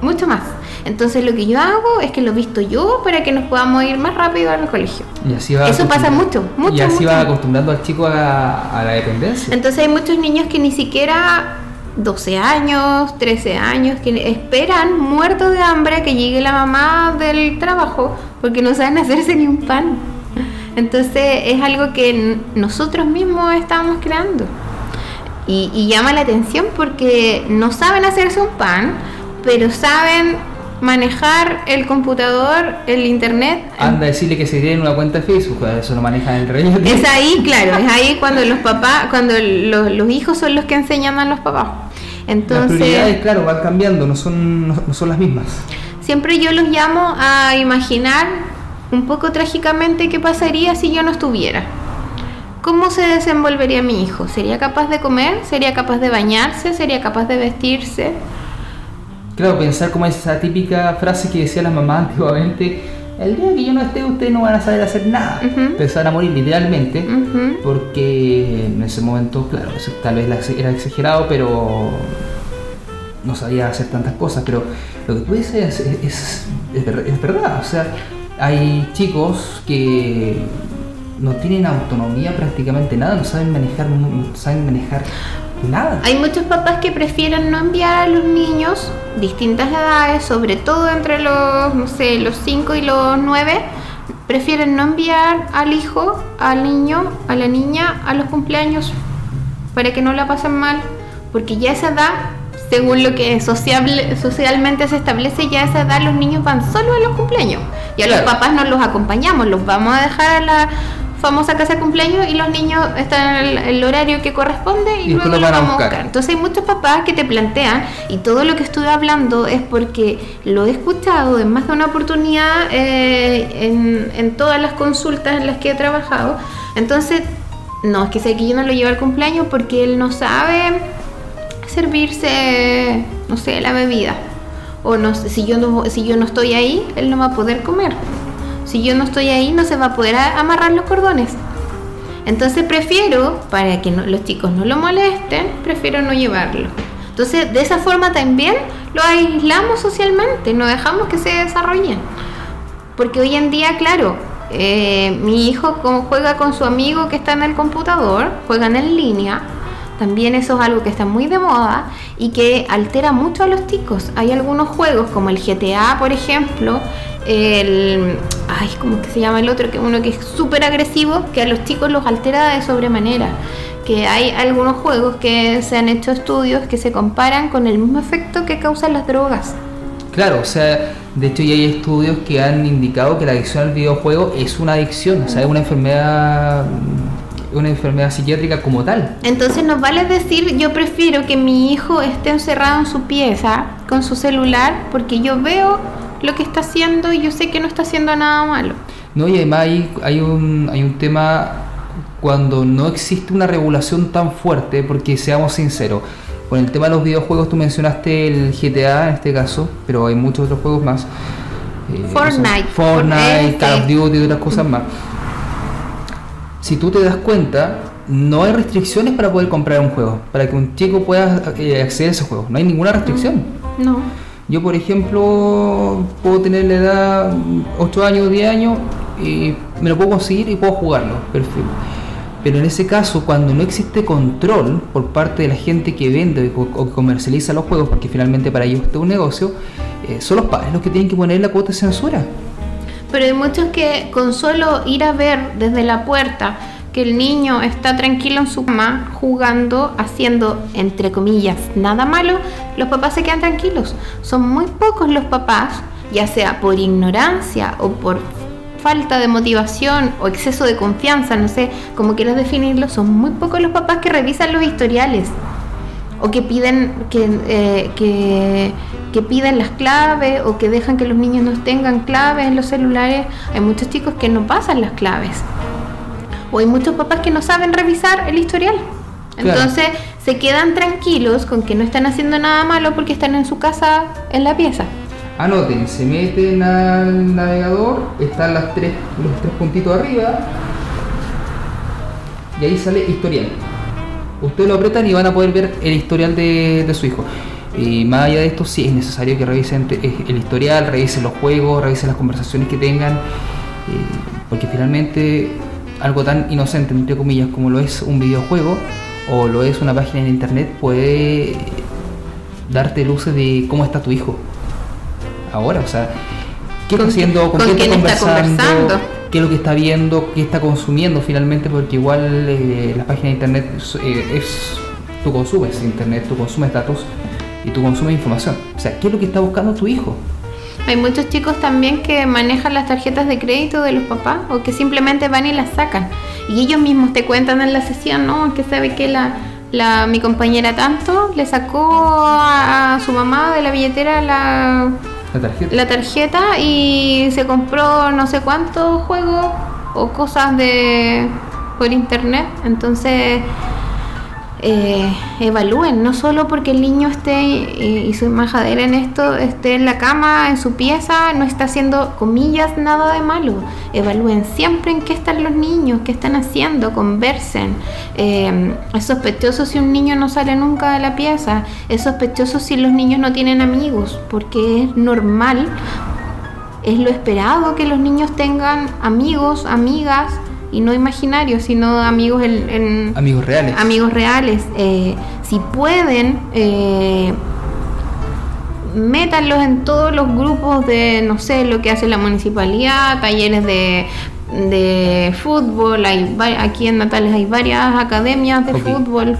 mucho más. Entonces lo que yo hago es que lo visto yo para que nos podamos ir más rápido al colegio. Y así va Eso pasa mucho, mucho. Y así mucho. va acostumbrando al chico a, a la dependencia. Entonces hay muchos niños que ni siquiera 12 años, 13 años, que esperan muertos de hambre que llegue la mamá del trabajo porque no saben hacerse ni un pan. Entonces es algo que nosotros mismos estamos creando. Y, y llama la atención porque no saben hacerse un pan, pero saben manejar el computador, el internet. Anda a decirle que se tiene una cuenta de Facebook, eso lo maneja el rey. Es ahí, claro, es ahí cuando los papás, cuando los, los hijos son los que enseñan a los papás. Las prioridades, Entonces, claro, van cambiando, no son, no, no son las mismas. siempre yo los llamo a imaginar un poco trágicamente qué pasaría si yo no estuviera. ¿Cómo se desenvolvería mi hijo? ¿Sería capaz de comer? ¿Sería capaz de bañarse? ¿Sería capaz de vestirse? Claro, pensar como esa típica frase que decía la mamá antiguamente, el día que yo no esté ustedes no van a saber hacer nada. Ujú. Empezaron a morir literalmente, porque en ese momento, claro, tal vez era exagerado, pero no sabía hacer tantas cosas, pero lo que tú dices es, es, es es verdad, o sea, hay chicos que no tienen autonomía prácticamente nada, no saben manejar, saben manejar nada. Hay muchos papás que prefieren no enviar a los niños distintas edades, sobre todo entre los, no sé, los 5 y los 9, prefieren no enviar al hijo, al niño, a la niña a los cumpleaños para que no la pasen mal, porque ya esa edad, según lo que sociable- socialmente se establece, ya a esa edad los niños van solo a los cumpleaños y a Claro. los papás no los acompañamos, los vamos a dejar a la famosa casa de cumpleaños y los niños están en el, horario que corresponde y, luego los van a vamos a buscar. buscar. Entonces hay muchos papás que te plantean, y todo lo que estoy hablando es porque lo he escuchado en más de una oportunidad eh, en, en todas las consultas en las que he trabajado. Entonces, no, es que sé que yo no lo llevo al cumpleaños porque él no sabe servirse, no sé, la bebida. O no, si yo no, si yo no estoy ahí, él no va a poder comer. Si yo no estoy ahí, no se va a poder amarrar los cordones. Entonces prefiero, para que los chicos no lo molesten, prefiero no llevarlo. Entonces de esa forma también lo aislamos socialmente, no dejamos que se desarrollen. Porque hoy en día, claro, eh, mi hijo como juega con su amigo que está en el computador, juegan en línea, también eso es algo que está muy de moda y que altera mucho a los chicos. Hay algunos juegos como el GTA, por ejemplo, el... Ay, ¿cómo que se llama el otro? Que uno que es súper agresivo, que a los chicos los altera de sobremanera. Que hay algunos juegos que se han hecho estudios que se comparan con el mismo efecto que causan las drogas. Claro, o sea, de hecho ya hay estudios que han indicado que la adicción al videojuego es una adicción, o sea, es una enfermedad, una enfermedad psiquiátrica como tal. Entonces nos vale decir, yo prefiero que mi hijo esté encerrado en su pieza con su celular porque yo veo lo que está haciendo y yo sé que no está haciendo nada malo. No, y además hay, hay, un, hay un tema cuando no existe una regulación tan fuerte, porque seamos sinceros, con el tema de los videojuegos tú mencionaste el GTA en este caso, pero hay muchos otros juegos más. Eh, Fortnite. Fortnite, Call of. Duty y otras cosas más. Si tú te das cuenta, no hay restricciones para poder comprar un juego, para que un chico pueda eh, acceder a ese juego. No hay ninguna restricción. No. Yo, por ejemplo, puedo tener la edad 8 años, 10 años, y me lo puedo conseguir y puedo jugarlo. Perfecto. Pero en ese caso, cuando no existe control por parte de la gente que vende o, que comercializa los juegos, porque finalmente para ellos es un negocio, eh, son los padres los que tienen que poner la cuota de censura. Pero hay muchos que con solo ir a ver desde la puerta que el niño está tranquilo en su cama jugando, haciendo entre comillas nada malo, los papás se quedan tranquilos. Son muy pocos los papás, ya sea por ignorancia o por falta de motivación o exceso de confianza, no sé cómo quieras definirlo, son muy pocos los papás que revisan los historiales o que piden que, eh, que, que piden las claves o que dejan que los niños no tengan claves en los celulares. Hay muchos chicos que no pasan las claves. O hay muchos papás que no saben revisar el historial. Claro. Entonces, se quedan tranquilos con que no están haciendo nada malo porque están en su casa en la pieza. Anoten, se meten al navegador, están las tres, los tres puntitos arriba y ahí sale historial. Ustedes lo apretan y van a poder ver el historial de, de su hijo. Y más allá de esto, sí es necesario que revisen el historial, revisen los juegos, revisen las conversaciones que tengan, eh, porque finalmente algo tan inocente, entre comillas, como lo es un videojuego o lo es una página en internet, puede darte luces de cómo está tu hijo ahora, o sea, qué está haciendo, con, quién está conversando, qué es lo que está viendo, qué está consumiendo finalmente, porque igual eh, la página de internet eh, es, tú consumes internet, tú consumes datos y tú consumes información. O sea, ¿qué es lo que está buscando tu hijo? Hay muchos chicos también que manejan las tarjetas de crédito de los papás o que simplemente van y las sacan. Y ellos mismos te cuentan en la sesión, ¿no? Que sabe que la, la, mi compañera tanto le sacó a, su mamá de la billetera la, tarjeta. la tarjeta y se compró no sé cuántos juegos o cosas de por internet. Entonces eh, evalúen, no solo porque el niño esté y su majadera en esto, esté en la cama, en su pieza, no está haciendo comillas nada de malo. Evalúen siempre en qué están los niños, qué están haciendo, conversen. Eh, es sospechoso si un niño no sale nunca de la pieza, es sospechoso si los niños no tienen amigos, porque es normal, es lo esperado que los niños tengan amigos, amigas y no imaginarios, sino amigos en, amigos reales. Amigos reales. Eh, si pueden, eh, métanlos en todos los grupos de, no sé, lo que hace la municipalidad, talleres de, de fútbol, hay, aquí en Natales hay varias academias de fútbol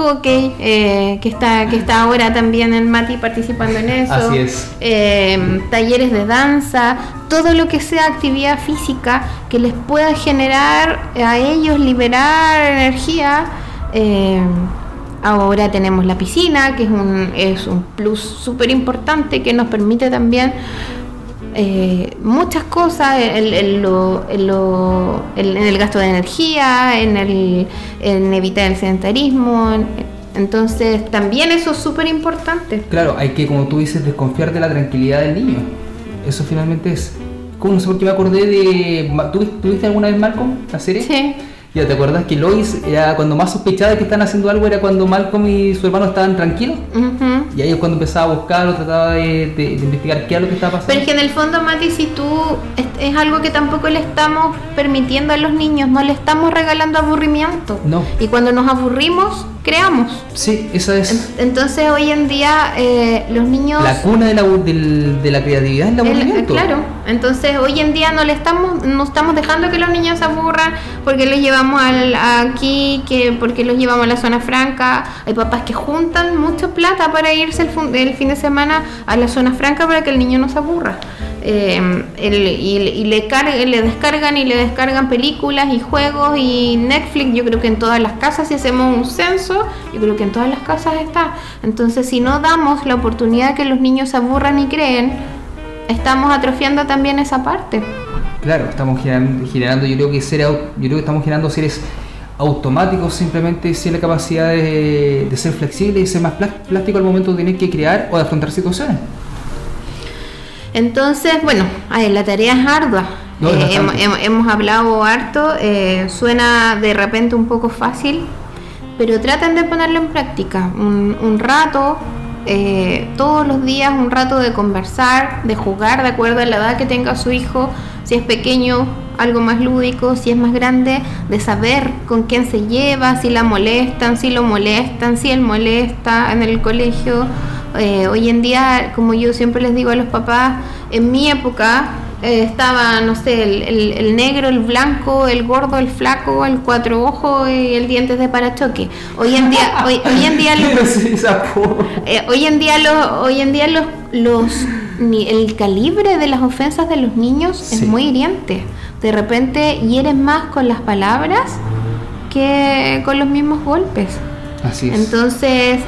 hockey, eh, que, está, que está ahora también en Mati participando en eso. Así es. Eh, talleres de danza, todo lo que sea actividad física que les pueda generar a ellos liberar energía. Eh, ahora tenemos la piscina, que es un, es un plus súper importante que nos permite también eh, muchas cosas en, el gasto de energía, en, el, en evitar el sedentarismo. entonces, también eso es súper importante. Claro, hay que, como tú dices, desconfiar de la tranquilidad del niño. Eso finalmente es. Como no sé por qué me acordé de. ¿Tuviste alguna vez Malcolm, la serie? Sí. Ya, ¿te acuerdas que Lois era cuando más sospechaba de que están haciendo algo era cuando Malcolm y su hermano estaban tranquilos? Y ahí es cuando empezaba a buscar o trataba de, investigar qué era lo que estaba pasando. Pero es que en el fondo, Mati, si tú es, algo que tampoco le estamos permitiendo a los niños, no le estamos regalando aburrimiento. No. Y cuando nos aburrimos, creamos. Sí, eso es. Entonces hoy en día eh, los niños... La cuna de la, de, la creatividad es el aburrimiento. claro, entonces hoy en día no le estamos, no estamos dejando que los niños se aburran porque los llevamos al, aquí, que porque los llevamos a la zona franca. Hay papás que juntan mucha plata para irse el, el fin de semana a la zona franca para que el niño no se aburra. Em, y, le, le descargan y le descargan películas y juegos y Netflix, yo creo que en todas las casas, si hacemos un censo, yo creo que en todas las casas está. Entonces, si no damos la oportunidad que los niños se aburran y creen, estamos atrofiando también esa parte. Claro, estamos generando, yo creo que ser, yo creo que estamos generando seres automáticos simplemente sin la capacidad de, de ser flexible y ser más plástico al momento de tener que crear o de afrontar situaciones. Entonces, bueno, la tarea es ardua. Eh, hemos, hablado harto, eh, suena de repente un poco fácil, pero traten de ponerlo en práctica. Un, rato, eh, todos los días, un rato de conversar, de jugar de acuerdo a la edad que tenga su hijo. Si es pequeño, algo más lúdico, si es más grande, de saber con quién se lleva, si la molestan, si lo molestan, si él molesta en el colegio eh, hoy en día, como yo siempre les digo a los papás, en mi época eh, estaba, no sé, el, negro, el blanco, el gordo, el flaco, el cuatro ojos y el dientes de parachoque. Hoy en día, hoy, en día, eh, hoy en día los, hoy en día los, los el calibre de las ofensas de los niños es muy hiriente. De repente hieren más con las palabras que con los mismos golpes. Así es. Entonces,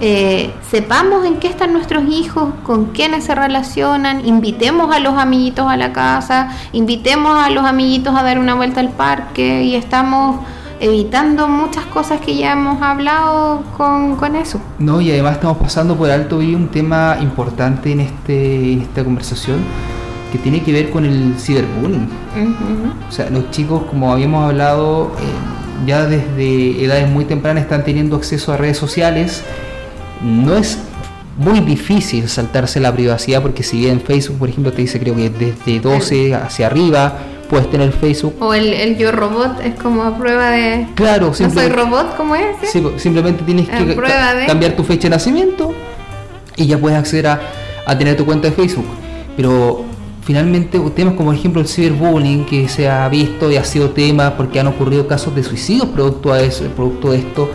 eh, sepamos en qué están nuestros hijos, con quiénes se relacionan, invitemos a los amiguitos a la casa, invitemos a los amiguitos a dar una vuelta al parque y estamos evitando muchas cosas que ya hemos hablado con, con eso. No, y además estamos pasando por alto hoy un tema importante en, este, en esta conversación que tiene que ver con el ciberbullying. O sea, los chicos, como habíamos hablado, eh, ya desde edades muy tempranas están teniendo acceso a redes sociales. No es muy difícil saltarse la privacidad porque si bien Facebook, por ejemplo, te dice creo que desde 12 hacia arriba puedes tener Facebook. O el, el yo robot es como a prueba de... Claro, ¿No soy robot como es? Sí, simplemente tienes que de... cambiar tu fecha de nacimiento y ya puedes acceder a, a tener tu cuenta de Facebook. Pero finalmente temas como por ejemplo el ciberbullying que se ha visto y ha sido tema porque han ocurrido casos de suicidios producto, a eso, producto de esto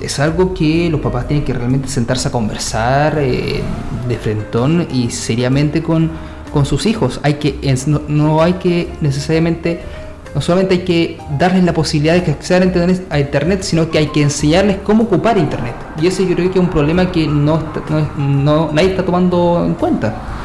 es algo que los papás tienen que realmente sentarse a conversar eh, de frentón y seriamente con, con sus hijos. Hay que no, no, hay que necesariamente no solamente hay que darles la posibilidad de que accedan a internet, sino que hay que enseñarles cómo ocupar internet. Y ese yo creo que es un problema que no, no, no nadie está tomando en cuenta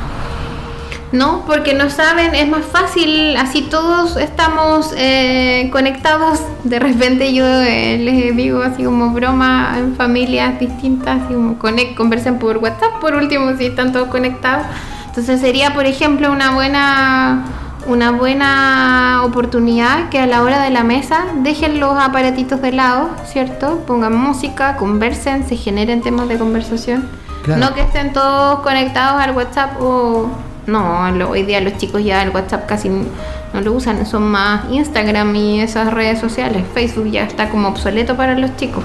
no, porque no saben, es más fácil, así todos estamos eh, conectados. De repente yo eh, les digo así como broma en familias distintas, así como conversen por WhatsApp por último si están todos conectados. Entonces sería, por ejemplo, una buena una buena oportunidad que a la hora de la mesa dejen los aparatitos de lado, ¿cierto? Pongan música, conversen, se generen temas de conversación. No que estén todos conectados al WhatsApp o no, hoy día los chicos ya el WhatsApp casi no lo usan, son más Instagram y esas redes sociales. Facebook ya está como obsoleto para los chicos.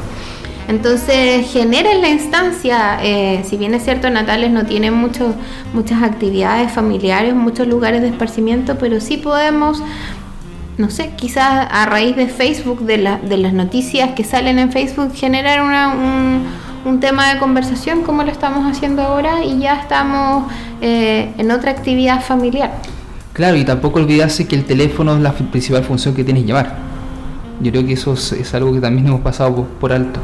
Entonces generen la instancia, eh, si bien es cierto Natales no tiene mucho, muchas actividades familiares, muchos lugares de esparcimiento, pero sí podemos, no sé, quizás a raíz de Facebook, de, de las noticias que salen en Facebook, generar una, un, un tema de conversación como lo estamos haciendo ahora y ya estamos eh, en otra actividad familiar. Claro, y tampoco olvidarse que el teléfono es la principal función que tienes llamar. Yo creo que eso es, algo que también hemos pasado por, alto.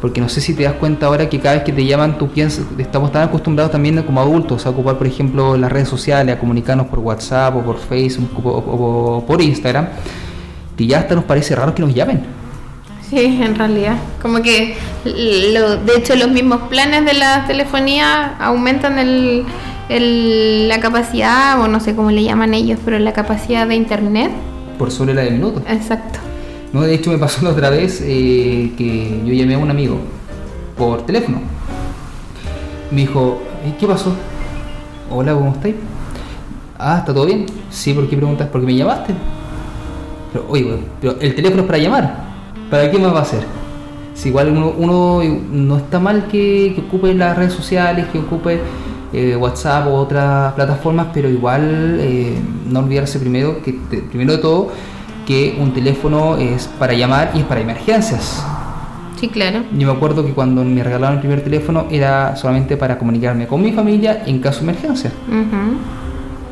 Porque no sé si te das cuenta ahora que cada vez que te llaman, tú piensas, estamos tan acostumbrados también como adultos a ocupar, por ejemplo, las redes sociales, a comunicarnos por WhatsApp o por Facebook o por Instagram, que ya hasta nos parece raro que nos llamen. Sí, en realidad. Como que, lo, de hecho, los mismos planes de la telefonía aumentan el, el, la capacidad, o no sé cómo le llaman ellos, pero la capacidad de internet. Por sobre la de minutos. Exacto. No, de hecho me pasó la otra vez eh, que yo llamé a un amigo por teléfono. Me dijo, ¿qué pasó? Hola, ¿cómo estáis? Ah, ¿está todo bien? Sí, ¿por qué preguntas? ¿Por qué me llamaste? Pero, oye, pero el teléfono es para llamar. ¿Para qué más va a ser? Si igual uno, no está mal que, ocupe las redes sociales, que ocupe eh, WhatsApp o otras plataformas, pero igual eh, no olvidarse primero que primero de todo que un teléfono es para llamar y es para emergencias. Sí, claro. Yo me acuerdo que cuando me regalaron el primer teléfono era solamente para comunicarme con mi familia en caso de emergencia.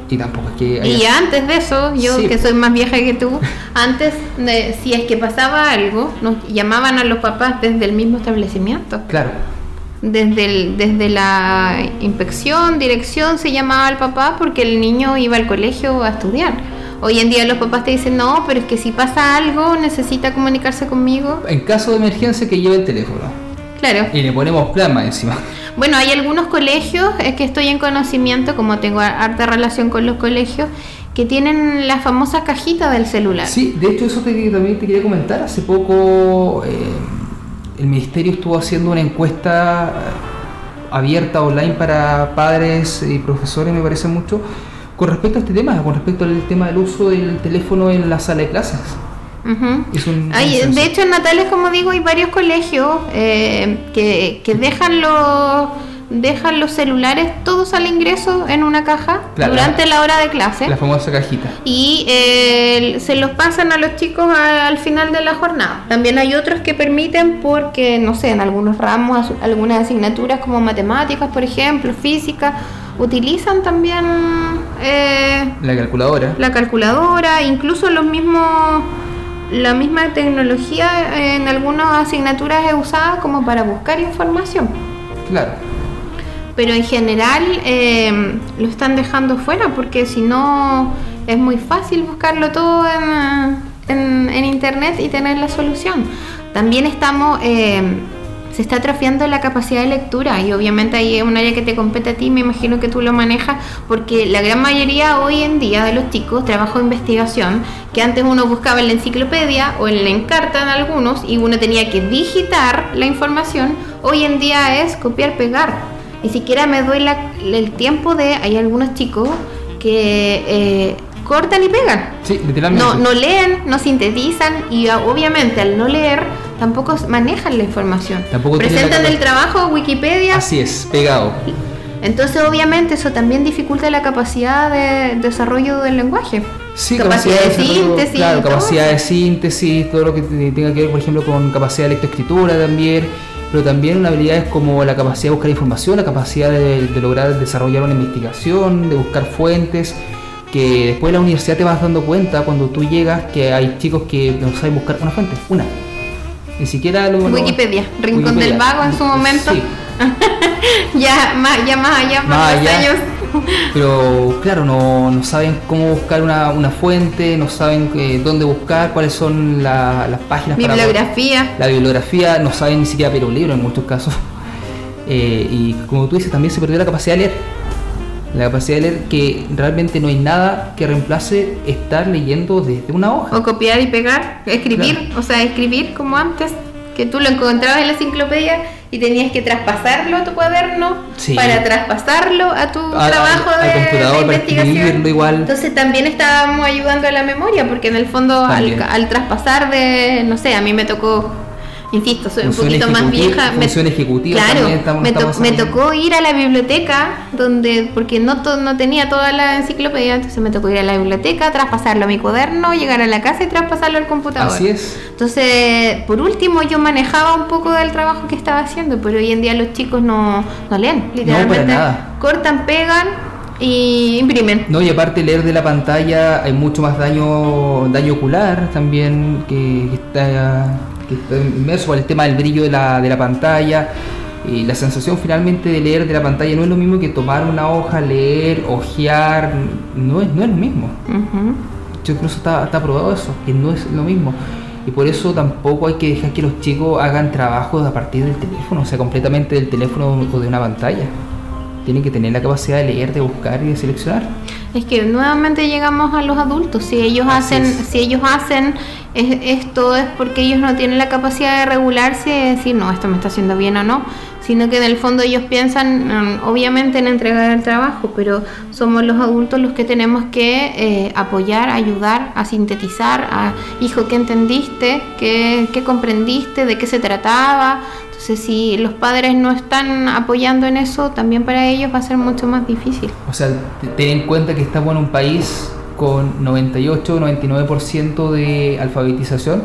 Y tampoco es que. Y antes de eso, yo que soy más vieja que tú, antes, de, si es que pasaba algo, nos llamaban a los papás desde el mismo establecimiento. Claro. Desde, el, desde la inspección, dirección, se llamaba al papá porque el niño iba al colegio a estudiar. Hoy en día los papás te dicen, no, pero es que si pasa algo, necesita comunicarse conmigo. En caso de emergencia, que lleve el teléfono. Claro. Y le ponemos plasma encima. Bueno, hay algunos colegios, es que estoy en conocimiento, como tengo harta relación con los colegios, que tienen la famosa cajita del celular. Sí, de hecho eso también te quería comentar. Hace poco eh, el ministerio estuvo haciendo una encuesta abierta online para padres y profesores, me parece mucho, con respecto a este tema, con respecto al tema del uso del teléfono en la sala de clases de hecho, en Natales, como digo, hay varios colegios eh, que, que, dejan los dejan los celulares todos al ingreso en una caja durante la, hora de clase. La famosa cajita. Y eh, se los pasan a los chicos al final de la jornada. También hay otros que permiten porque, no sé, en algunos ramos, algunas asignaturas como matemáticas, por ejemplo, física, utilizan también... Eh, la calculadora. La calculadora, incluso los mismos la misma tecnología en algunas asignaturas es usada como para buscar información. Claro. Pero en general eh, lo están dejando fuera porque si no es muy fácil buscarlo todo en, en internet y tener la solución. También estamos... Eh, se está atrofiando la capacidad de lectura y obviamente ahí es un área que te compete a ti, me imagino que tú lo manejas, porque la gran mayoría hoy en día de los chicos trabajo de investigación, que antes uno buscaba en la enciclopedia o en la encarta en algunos y uno tenía que digitar la información, hoy en día es copiar, pegar. Ni siquiera me doy el tiempo de, hay algunos chicos que... Eh, cortan y pegan. Sí, literalmente. No, no leen, no sintetizan y obviamente al no leer tampoco manejan la información. Tampoco Presentan el trabajo Wikipedia. Así es, pegado. Entonces, obviamente, eso también dificulta la capacidad de desarrollo del lenguaje. Sí, capacidad, de, síntesis. Claro, capacidad de síntesis, todo lo que tenga que ver, por ejemplo, con capacidad de lectoescritura también, pero también habilidades como la capacidad de buscar información, la capacidad de, de lograr desarrollar una investigación, de buscar fuentes que después de la universidad te vas dando cuenta cuando tú llegas que hay chicos que no saben buscar una fuente, una. Ni siquiera lo, Wikipedia, Rincón del Vago en su momento. ya, más, ya más allá, más, años. Pero claro, no, no saben cómo buscar una, una fuente, no saben eh, dónde buscar, cuáles son las páginas. Bibliografía. la bibliografía, no saben ni siquiera pero un libro en muchos casos. Eh, y como tú dices, también se perdió la capacidad de leer la capacidad de leer que realmente no hay nada que reemplace estar leyendo desde una hoja. O copiar y pegar, escribir, o sea, escribir como antes, que tú lo encontrabas en la enciclopedia y tenías que traspasarlo a tu cuaderno para traspasarlo a tu trabajo de, investigación. igual. Entonces también estábamos ayudando a la memoria, porque en el fondo al, al traspasar de, no sé, a mí me tocó insisto, soy un poquito más vieja. Función ejecutiva claro, me, tocó ir a la biblioteca, donde porque no, no tenía toda la enciclopedia, entonces me tocó ir a la biblioteca, traspasarlo a mi cuaderno, llegar a la casa y traspasarlo al computador. Así es. Entonces, por último, yo manejaba un poco del trabajo que estaba haciendo, pero hoy en día los chicos no, no leen, literalmente. Cortan, pegan y imprimen. No, y aparte leer de la pantalla hay mucho más daño daño ocular también que, que está inmerso por el tema del brillo de la, de la pantalla. Y la sensación finalmente de leer de la pantalla no es lo mismo que tomar una hoja, leer, ojear, no es, no es lo mismo. Yo incluso está, está probado eso, que no es lo mismo. Y por eso tampoco hay que dejar que los chicos hagan trabajos a partir del teléfono, o sea, completamente del teléfono o de una pantalla. Tienen que tener la capacidad de leer, de buscar y de seleccionar. Es que nuevamente llegamos a los adultos. Si ellos hacen, si ellos hacen esto es porque ellos no tienen la capacidad de regularse y decir, no, esto me está haciendo bien o no, sino que en el fondo ellos piensan mm, obviamente en entregar el trabajo, pero somos los adultos los que tenemos que eh, apoyar, ayudar a sintetizar, a, hijo, ¿qué entendiste? ¿Qué, ¿Qué comprendiste? ¿De qué se trataba? Entonces, si los padres no están apoyando en eso, también para ellos va a ser mucho más difícil. O sea, ten en cuenta que estamos en un país con 98-99% de alfabetización,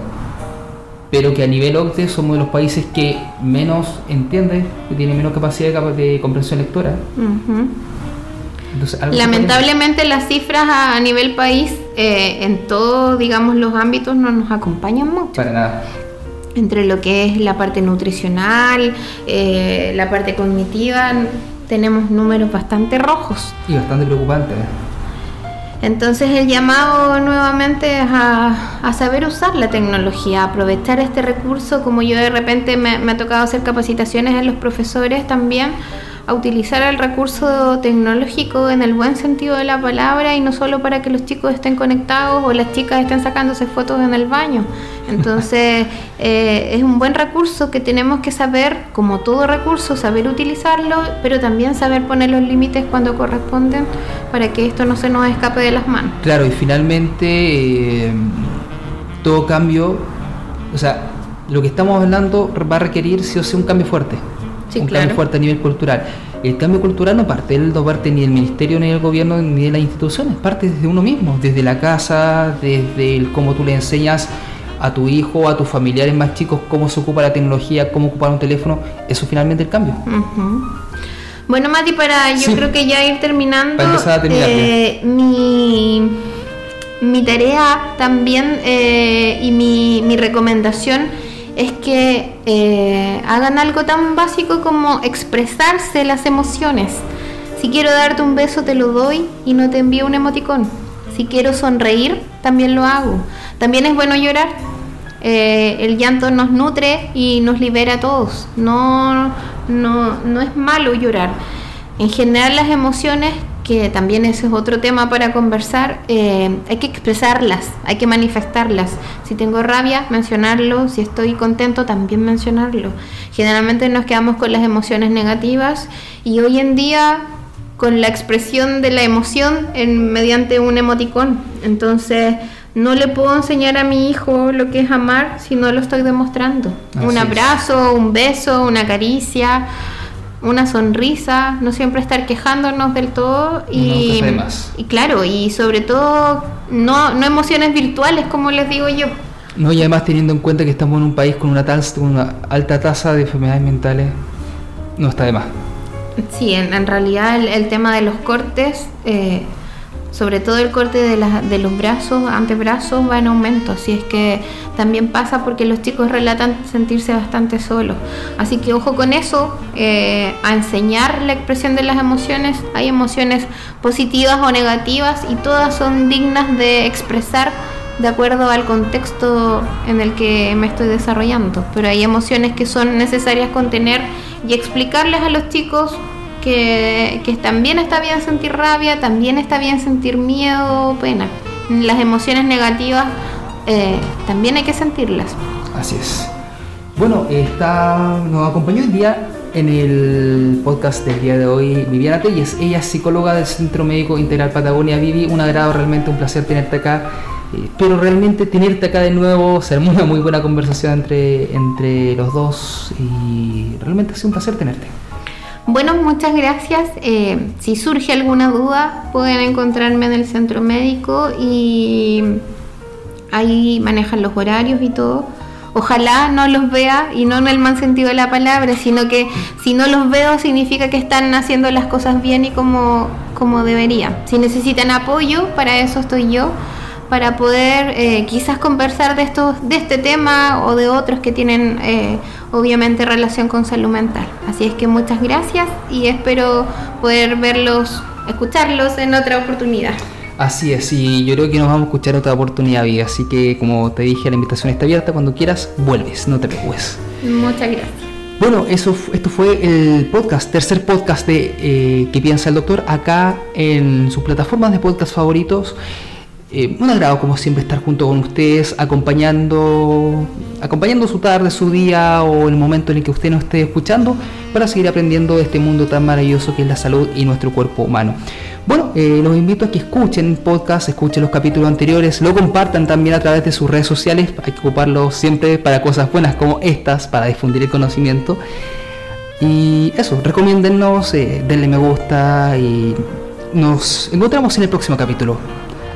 pero que a nivel OCDE somos de los países que menos entiende, que tiene menos capacidad de, comprensión lectora. Lamentablemente las cifras a, nivel país eh, en todos, digamos, los ámbitos no nos acompañan mucho. Para nada. Entre lo que es la parte nutricional, eh, la parte cognitiva, tenemos números bastante rojos. Y bastante preocupantes. Entonces el llamado nuevamente es a, saber usar la tecnología, aprovechar este recurso, como yo de repente me, me ha tocado hacer capacitaciones en los profesores también a utilizar el recurso tecnológico en el buen sentido de la palabra y no solo para que los chicos estén conectados o las chicas estén sacándose fotos en el baño. Entonces eh, es un buen recurso que tenemos que saber, como todo recurso, saber utilizarlo, pero también saber poner los límites cuando corresponden para que esto no se nos escape de las manos. Claro, y finalmente eh, todo cambio, o sea, lo que estamos hablando va a requerir sí o sí un cambio fuerte un cambio fuerte a nivel cultural. El cambio cultural no parte, no parte ni del ministerio, ni del gobierno, ni de las instituciones, parte desde uno mismo, desde la casa, desde el cómo tú le enseñas a tu hijo, a tus familiares más chicos cómo se ocupa la tecnología, cómo ocupar un teléfono, eso finalmente el cambio. Bueno, Mati, para yo creo que ya ir terminando, eh, mi, mi tarea también eh, y mi, mi recomendación es que eh, hagan algo tan básico como expresarse las emociones. Si quiero darte un beso, te lo doy y no te envío un emoticón. si quiero sonreír, también lo hago. También es bueno llorar. Eh, el llanto nos nutre y nos libera a todos. No, no, no es malo llorar. En general las emociones que también ese es otro tema para conversar, eh, hay que expresarlas, hay que manifestarlas. Si tengo rabia, mencionarlo, si estoy contento, también mencionarlo. Generalmente nos quedamos con las emociones negativas y hoy en día con la expresión de la emoción en, mediante un emoticón. Entonces, no le puedo enseñar a mi hijo lo que es amar si no lo estoy demostrando. un abrazo, un beso, una caricia una sonrisa, no siempre estar quejándonos del todo y, y claro, y sobre todo no, no emociones virtuales como les digo yo. No, y además teniendo en cuenta que estamos en un país con una, una alta tasa de enfermedades mentales, no está de más. Sí, en, en realidad el, el, tema de los cortes eh, sobre todo el corte de, de, los brazos, antebrazos va en aumento, así es que también pasa porque los chicos relatan sentirse bastante solos. Así que ojo con eso, eh, a enseñar la expresión de las emociones, hay emociones positivas o negativas y todas son dignas de expresar de acuerdo al contexto en el que me estoy desarrollando, pero hay emociones que son necesarias contener y explicarles a los chicos que, también está bien sentir rabia, también está bien sentir miedo, pena. Las emociones negativas eh, también hay que sentirlas. Así es. Bueno, está, nos acompañó el día en el podcast del día de hoy Viviana Telles. Ella es psicóloga del Centro Médico Integral Patagonia. Vivi, un agrado, realmente un placer tenerte acá. Eh, pero realmente tenerte acá de nuevo, ser una muy buena conversación entre, entre los dos y realmente ha sido un placer tenerte. Bueno, muchas gracias. Eh, si surge alguna duda, pueden encontrarme en el centro médico y ahí manejan los horarios y todo. Ojalá no los vea y no en el mal sentido de la palabra, sino que si no los veo significa que están haciendo las cosas bien y como, como debería. Si necesitan apoyo, para eso estoy yo para poder eh, quizás conversar de estos de este tema o de otros que tienen eh, obviamente relación con salud mental. Así es que muchas gracias y espero poder verlos, escucharlos en otra oportunidad. Así es, y yo creo que nos vamos a escuchar otra oportunidad. Así que, como te dije, la invitación está abierta. Cuando quieras, vuelves, no te preocupes. Muchas gracias. Bueno, eso, esto fue el podcast, tercer podcast de eh, ¿Qué piensa el doctor? Acá en sus plataformas de podcast favoritos. Eh, un agrado como siempre estar junto con ustedes, acompañando, acompañando su tarde, su día o el momento en el que usted nos esté escuchando para seguir aprendiendo de este mundo tan maravilloso que es la salud y nuestro cuerpo humano. Bueno, eh, los invito a que escuchen podcast, escuchen los capítulos anteriores, lo compartan también a través de sus redes sociales, hay que ocuparlo siempre para cosas buenas como estas, para difundir el conocimiento. Y eso, recomiéndennos, eh, denle me gusta y nos encontramos en el próximo capítulo.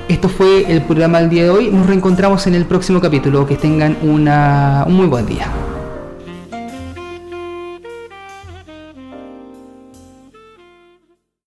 Esto fue el programa del día de hoy. Nos reencontramos en el próximo capítulo. Que tengan una, un muy buen día.